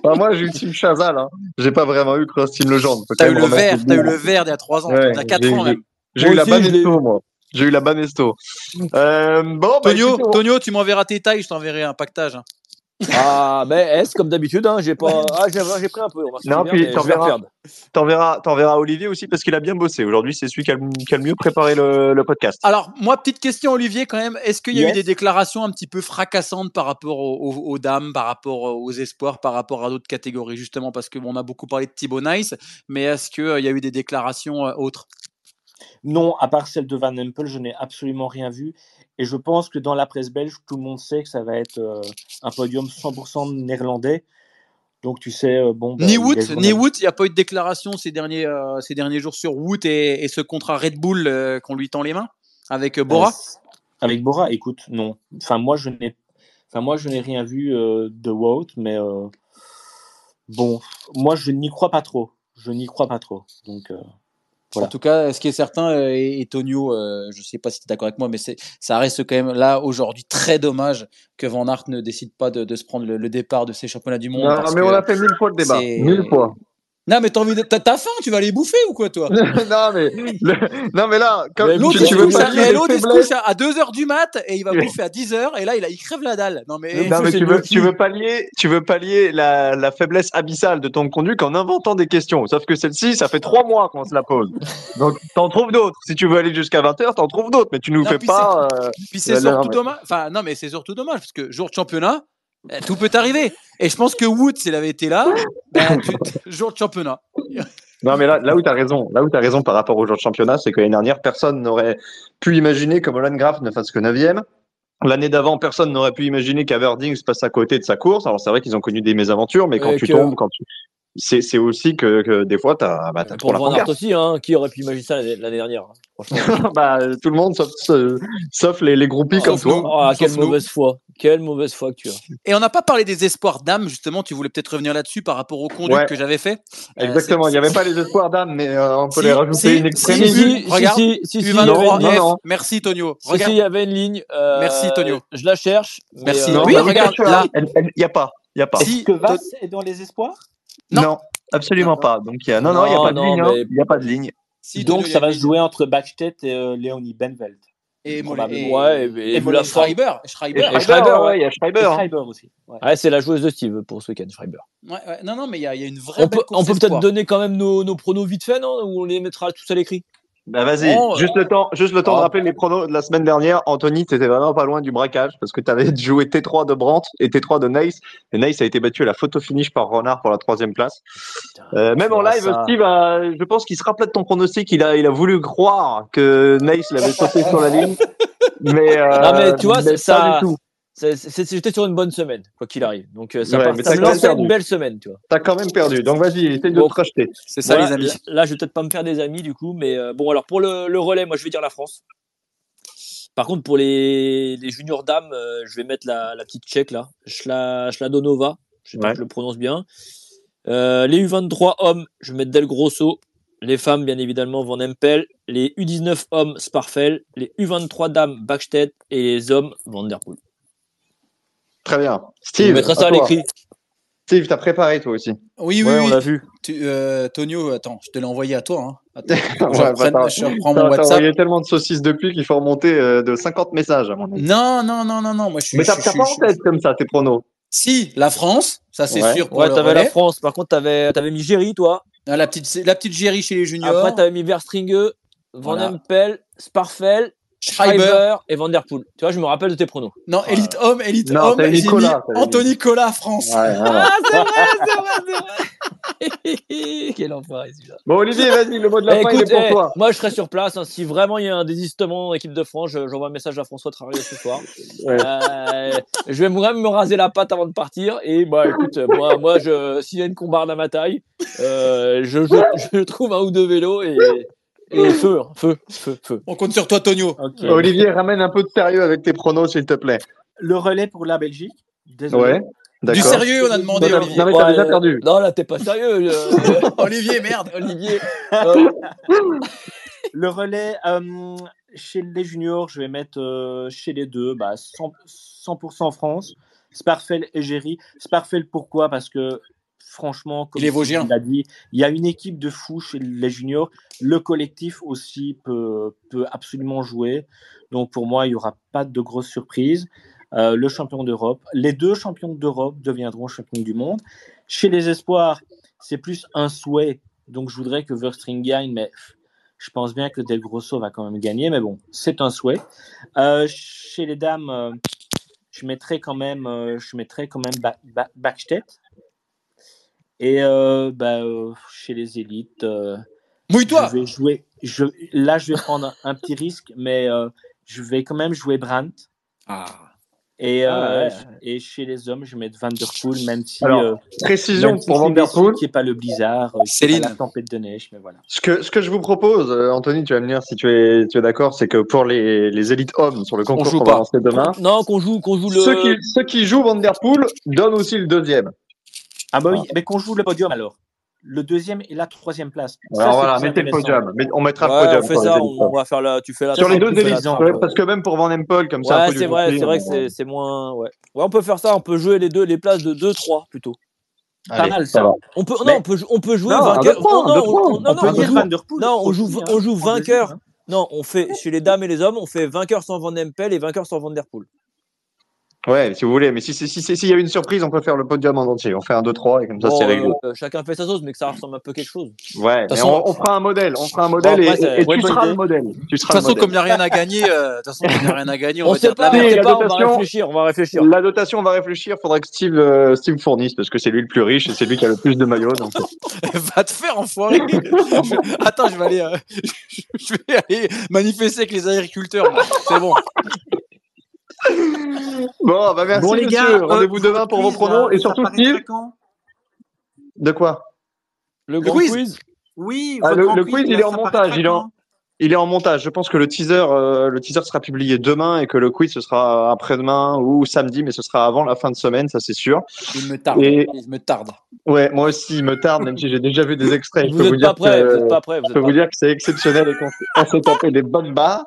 bah, moi, j'ai eu Team Chazal. Hein. J'ai pas vraiment eu Cross Team Legend. T'as eu le vert, t'as eu le vert il y a 3 ans. Ouais, t'as 4 ans même. J'ai eu la Banesto, moi. J'ai eu la Banesto. Euh, bon, bah, Tonio, Tonio, tu m'enverras tes tailles, je t'enverrai un pactage. Ah, mais est comme d'habitude, hein, j'ai pas, ah, j'ai pris un peu. non, puis t'enverras, t'enverras Olivier aussi parce qu'il a bien bossé. Aujourd'hui, c'est celui qui a, qui a, le mieux préparé le, le, podcast. Alors, moi, petite question, Olivier, quand même. Est-ce qu'il y a eu des déclarations un petit peu fracassantes par rapport aux, aux, dames, par rapport aux espoirs, par rapport à d'autres catégories, justement, parce qu'on a beaucoup parlé de Thibaut Nice, mais est-ce qu'il euh, y a eu des déclarations euh, autres? Non, à part celle de Van Empel, je n'ai absolument rien vu. Et je pense que dans la presse belge, tout le monde sait que ça va être euh, un podium 100% néerlandais. Donc tu sais, euh, bon. Bah, ni Wood, ni Wood, il n'y a pas eu de déclaration ces derniers, euh, ces derniers jours sur Wood et, ce contrat Red Bull qu'on lui tend les mains avec Bora? avec Bora, écoute, non. Enfin moi je n'ai, enfin moi je n'ai rien vu de Wout, mais bon, moi je n'y crois pas trop. Je n'y crois pas trop. Donc. En tout cas, ce qui est certain, euh, et, Tonio, euh, je ne sais pas si tu es d'accord avec moi, mais ça reste quand même là aujourd'hui très dommage que Van Aert ne décide pas de, se prendre le, départ de ces championnats du monde. Non, mais on a fait mille fois le débat. Mille fois. Non, mais t'as envie de... t'as faim, tu vas les bouffer ou quoi, toi? Non, mais, le- non, mais là, comme L'autre, tu, veux couche pas à- eh, l'autre, il se couche à- à 2h du mat et il va bouffer à 10h et là, il, a, il crève la dalle. Non, mais. Non, tu veux, tu veux pallier, tu veux pallier la, la faiblesse abyssale de ton conduit en inventant des questions. Sauf que celle-ci, ça fait trois mois qu'on se la pose. Donc, t'en trouves d'autres. Si tu veux aller jusqu'à 20h, t'en trouves d'autres. Mais tu nous Non, fais puis pas. euh, Puis c'est surtout mais- dommage. Enfin, non, mais c'est surtout dommage parce que jour de championnat, eh, tout peut arriver. Et je pense que Wood, s'il avait été là, ben, tu- jour de championnat. Non, mais là, là où tu as raison, là où tu raison par rapport au jour de championnat, c'est que l'année dernière, personne n'aurait pu imaginer que Holland Graf ne fasse que 9 L'année d'avant, personne n'aurait pu imaginer qu'Averding se passe à côté de sa course. Alors, c'est vrai qu'ils ont connu des mésaventures, mais quand Et tu que- tombes, quand tu. C'est, c'est aussi que, que des fois, t'as, bah, t'as trop Pour la Van Aert pancarte. aussi, hein, qui aurait pu imaginer ça l'année l'année dernière hein, bah, tout le monde, sauf, sauf les, les groupies comme Sauf toi. Oh, quelle mauvaise foi. Quelle mauvaise foi que tu as. Et on n'a pas parlé des espoirs d'âme, justement. Tu voulais peut-être revenir là-dessus par rapport au conduit Ouais. que j'avais fait. Euh, Exactement. Il n'y avait pas les espoirs d'âme, mais euh, on peut Si, les rajouter si, une si, extrémité. si. regarde. si, si, si, il y U23 avait une non. F. non. Merci, Tonio. Si, si, Regarde. il y avait une ligne. euh, Merci, Tonio. Je la cherche. Merci. euh, Non, Oui, bah, regarde, Il n'y a pas. Il y a pas. Si, Est-ce que Vass est dans les espoirs? Non, Non. absolument pas. Donc, il y a... non, non, il n'y a Non, pas de ligne. hein. mais- Il n'y a pas de ligne. si, Donc ça va se jouer entre Backstedt et euh, Léonie Benveld. Et Mollet. probablement. Et, Ouais, et, et et. Schreiber. Schreiber. Et Schreiber, ouais, ouais. il y a Schreiber. hein. Schreiber aussi. ouais. Ouais, c'est la joueuse de Steve pour ce week-end, Schreiber. Ouais, ouais. Non, non, mais il y y a une vraie On belle peut, peut peut-être donner quand même nos, nos pronos vite fait, non? Ou on les mettra tous à l'écrit? Bah vas-y, juste le temps, juste le temps oh. de rappeler les pronos de la semaine dernière. Anthony, t'étais vraiment pas loin du braquage parce que t'avais joué T3 de Brandt et T3 de Nice. Et Nice a été battu à la photo finish par Renard pour la troisième place. Euh, même en live, ça. Steve, a- je pense qu'il se rappelait de ton pronostic. Il a, il a voulu croire que Nice l'avait sauté sur la ligne. Mais, euh, Non, mais tu vois, mais c'est pas ça- du tout. J'étais sur une bonne semaine, quoi qu'il arrive. Donc euh, ça, Ouais, part- ça une belle semaine, tu vois. T'as quand même perdu. Donc vas-y, essaye de Bon. te racheter. C'est ça, Voilà, les amis. Là, là, je vais peut-être pas me faire des amis du coup, mais euh, bon, alors pour le, le relais, moi je vais dire la France. Par contre, pour les, les juniors dames, euh, je vais mettre la, la petite tchèque là, Schla, Schladonova, je sais pas Ouais. si je le prononce bien. Euh, les U23 hommes, je vais mettre Del Grosso. Les femmes, bien évidemment, Van Empel. Les U19 hommes, Sparfel. Les U23 dames, Backstedt. Et les hommes, Van Der Poel. Très bien. Steve, mettrai ça à l'écrit. Steve, t'as préparé toi aussi. Oui, oui, Ouais, on oui. l'a vu. Tu, euh, Tonio, attends, je te l'ai envoyé à toi. Hein. Attends, je, reprenne- bah, je reprends mon t'as WhatsApp. envoyé tellement de saucisses depuis qu'il faut remonter euh, de 50 messages à mon avis. Non, non, non, non, non. Moi, je suis. Mais t'as pas en tête comme ça tes pronos. Si, la France, ça c'est Ouais. sûr pour Ouais, t'avais la. France. Par contre, t'avais avais mis Géry, toi. Ah, La petite, la petite Géry chez les juniors. Après, t'avais mis Verstringe, Van Voilà. Empel, Sparfel, Schreiber. Et Van Der Poel. Tu vois, je me rappelle de tes pronos. Non, élite homme, élite Non, homme. mis Nicolas, mis. Anthony Nicolas, France. Ah, c'est vrai, c'est vrai, c'est vrai. Quel enfoiré celui-là. Bon Olivier, vas-y, le mot de la Eh, fin écoute, il est pour eh, toi. moi je serai sur place. hein. Si vraiment il y a un désistement en équipe de France, je- j'envoie un message à François Traoré ce soir. Ouais. Euh, je vais même me raser la patte avant de partir. Et bah écoute, moi, moi je, s'il y a une combarde à ma taille, euh, je, je, je trouve un ou deux vélos et, et feu, hein. feu, feu, feu. On compte sur toi, Tonio. Ok. Olivier, ramène un peu de sérieux avec tes pronos s'il te plaît. Le relais pour la Belgique. Désolé. Ouais. Du sérieux, on a demandé, Non, Olivier. non, mais t'as Ouais, déjà perdu. Non, là t'es pas sérieux, euh, Olivier, merde. Olivier. Euh, Le relais euh, chez les juniors, je vais mettre euh, chez les deux, bah, 100%, 100% France. Sparfel et Géry. Sparfel, pourquoi? Parce que franchement, comme Il est il a dit, il y a une équipe de fous chez les juniors. Le collectif aussi peut, peut absolument jouer. Donc pour moi, il n'y aura pas de grosses surprises. Euh, le champion d'Europe. Les deux champions d'Europe deviendront champions du monde. Chez les espoirs, c'est plus un souhait. Donc je voudrais que Verstring gagne, mais je pense bien que Del Grosso va quand même gagner. Mais bon, c'est un souhait. Euh, chez les dames, euh, je mettrais quand même, je quand même ba Ba- Backstedt. Et euh, bah, euh, chez les élites, euh, Mouille-toi. je vais jouer. Je, là, je vais prendre un, petit risque, mais euh, je vais quand même jouer Brandt. Ah. Et, Ah euh, ouais. et chez les hommes, je vais mettre Van Der Poel, même si, Alors, euh, Précision même pour Van Der Poel. qui n'est pas le blizzard, Céline. pas la tempête de neige, mais voilà. Ce que, ce que je vous propose, Anthony, tu vas me dire si tu es, tu es d'accord, c'est que pour les, les élites hommes sur le concours qu'on va lancer demain, non, qu'on joue, qu'on joue le. ceux, qui, ceux qui jouent Van Der Poel donnent aussi le deuxième. Ah bah oui, Ah. mais qu'on joue le podium alors. Le deuxième et la troisième place. Ça, Alors voilà, mettez le podium. On mettra Ouais, le podium. on fait ça, on, va faire la. Tu fais la. Sur les deux élites, ouais, parce que même pour Van Empel, comme ça, Ouais, du c'est vrai, c'est vrai que c'est- c'est moins. Ouais. ouais, on peut faire ça, on peut jouer les deux, les places de 2-3 plutôt. Pas mal ça ça. va. On peut, Mais- non, on peut, on peut jouer Non, vainqueur. points, non, on- non, joue- non, on joue, hein, on joue en vainqueur. hein. Non, on fait chez les dames et les hommes, on fait vainqueur sans Van Empel et vainqueur sans Van Der Poel. Ouais, si vous voulez. Mais si si si si- s'il y a une surprise, on peut faire le podium en entier. On fait un 2-3 et comme ça, Bon, c'est réglé. euh, chacun fait sa sauce, mais que ça ressemble un peu à quelque chose. Ouais, mais façon- on, on fera un modèle. On fera un modèle Bon, après, et, et- ouais, tu seras le modèle. Tu De toute façon, modèle. comme il n'y a rien à gagner, euh, de toute façon, comme il n'y a rien à gagner, on, On va sait dire de la pas, on merde. sait La pas, on va dotation- réfléchir, on va réfléchir. La dotation, on va réfléchir. Faudra que Steve, euh, Steve fournisse parce que c'est lui le plus riche et c'est lui qui a le plus de maillots. Donc... Va te faire enfoiré. Je- Attends, je vais aller, euh, je vais aller manifester avec les agriculteurs. C'est bon. Bon, bah merci Bon les monsieur. gars, euh, Rendez-vous demain pour vos pronos là, et surtout Steve. De quoi? Le grand quiz. quiz? Oui, Ah, le- grand le quiz, il est en montage, il est en- quand Il est en montage. Je pense que le teaser, euh, le teaser sera publié demain et que le quiz ce sera après-demain ou samedi, mais ce sera avant la fin de semaine, ça c'est sûr. Il me tarde. Et- Il me tarde. Ouais, moi aussi, il me tarde, même si j'ai déjà vu des extraits. Je Vous peux vous dire vous que n'êtes pas prêts. Vous Je êtes peux vous dire que c'est exceptionnel et qu'on on s'est tapé des bonnes barres.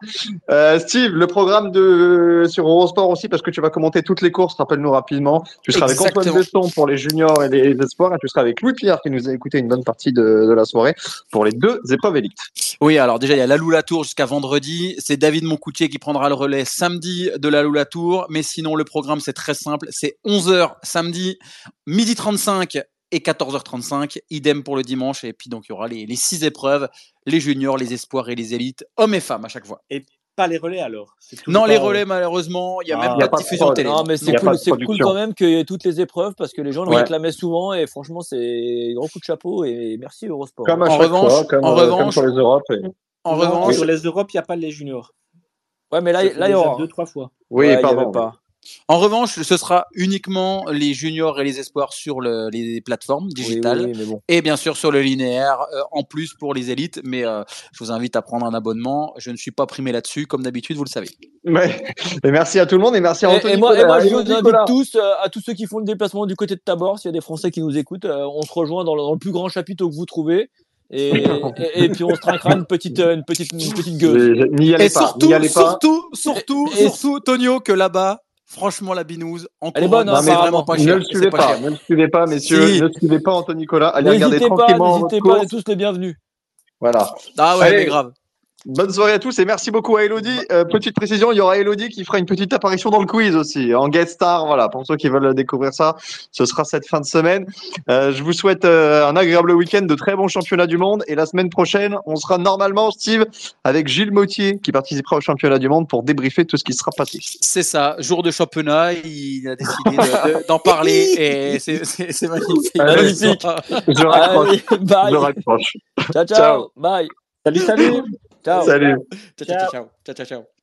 Euh, Steve, le programme de sur Eurosport aussi, parce que tu vas commenter toutes les courses, rappelle-nous rapidement. Tu seras avec Antoine Exactement. Besson pour les juniors et les espoirs, et tu seras avec Louis Pierre qui nous a écouté une bonne partie de, de la soirée pour les deux épreuves élites. Oui, alors déjà, il y a la Lula Tour jusqu'à vendredi. C'est David Moncoutier qui prendra le relais samedi de la Lula Tour. Mais sinon, le programme, c'est très simple. C'est 11h samedi, midi 35 et 14h35. Idem pour le dimanche. Et puis, donc, il y aura les, les six épreuves, les juniors, les espoirs et les élites, hommes et femmes à chaque fois. Pas les relais alors. Non, les relais, malheureusement, il n'y a Ah. même Il y a pas de diffusion télé. Non, mais c'est cool, quand même qu'il y ait toutes les épreuves parce que les gens le Ouais. réclamaient souvent et franchement, c'est gros coup de chapeau et merci Eurosport. Comme à En chaque revanche- fois, comme, en euh, comme revanche- sur les Europes. et- En Non, revanche, sur les Europes, il n'y a pas les juniors. Ouais, mais là, il y aura. deux, trois fois. Oui, Ouais, il y pardon. avait pas. en revanche, ce sera uniquement les juniors et les espoirs sur le- les plateformes digitales. oui, oui, mais bon. Et bien sûr sur le linéaire, euh, en plus pour les élites, mais euh, je vous invite à prendre un abonnement. Je ne suis pas primé là-dessus, comme d'habitude, vous le savez. Ouais. Et merci à tout le monde et merci à Anthony. et moi, et moi, je vous invite tous, euh, à tous ceux qui font le déplacement du côté de Tabor, s'il y a des Français qui nous écoutent, euh, on se rejoint dans le, dans le plus grand chapiteau que vous trouvez. Et, et, et puis on se trinquera une petite, une petite, une petite gueule. Et- N'y allez Et pas. surtout, N'y allez pas. surtout, surtout, Et- surtout, Tonio, que là-bas, franchement, la binouse, en Elle est bonne, hein, c'est apparemment. vraiment pas Ne cher. le et suivez pas pas, ne le suivez pas, messieurs, Si. ne suivez pas Anthony Nicolas. Allez regarder N'hésitez pas, tranquillement n'hésitez pas, tous les bienvenus. Voilà. Ah ouais, Allez. mais grave. Bonne soirée à tous et merci beaucoup à Elodie. Euh, petite précision, il y aura Elodie qui fera une petite apparition dans le quiz aussi, en guest star. Voilà, pour ceux qui veulent découvrir ça, ce sera cette fin de semaine. Euh, je vous souhaite euh, un agréable week-end, de très bons championnats du monde. Et la semaine prochaine, on sera normalement, Steve, avec Gilles Mautier qui participera au championnat du monde pour débriefer tout ce qui sera passé. C'est ça, jour de championnat, il a décidé de- de- d'en parler et c'est- magnifique. Magnifique. Je raccroche. Allez, bye. Je raccroche. Ciao, ciao. Ciao. Bye. Salut, salut Ciao. Salut. Ciao, ciao, ciao, ciao, ciao, ciao.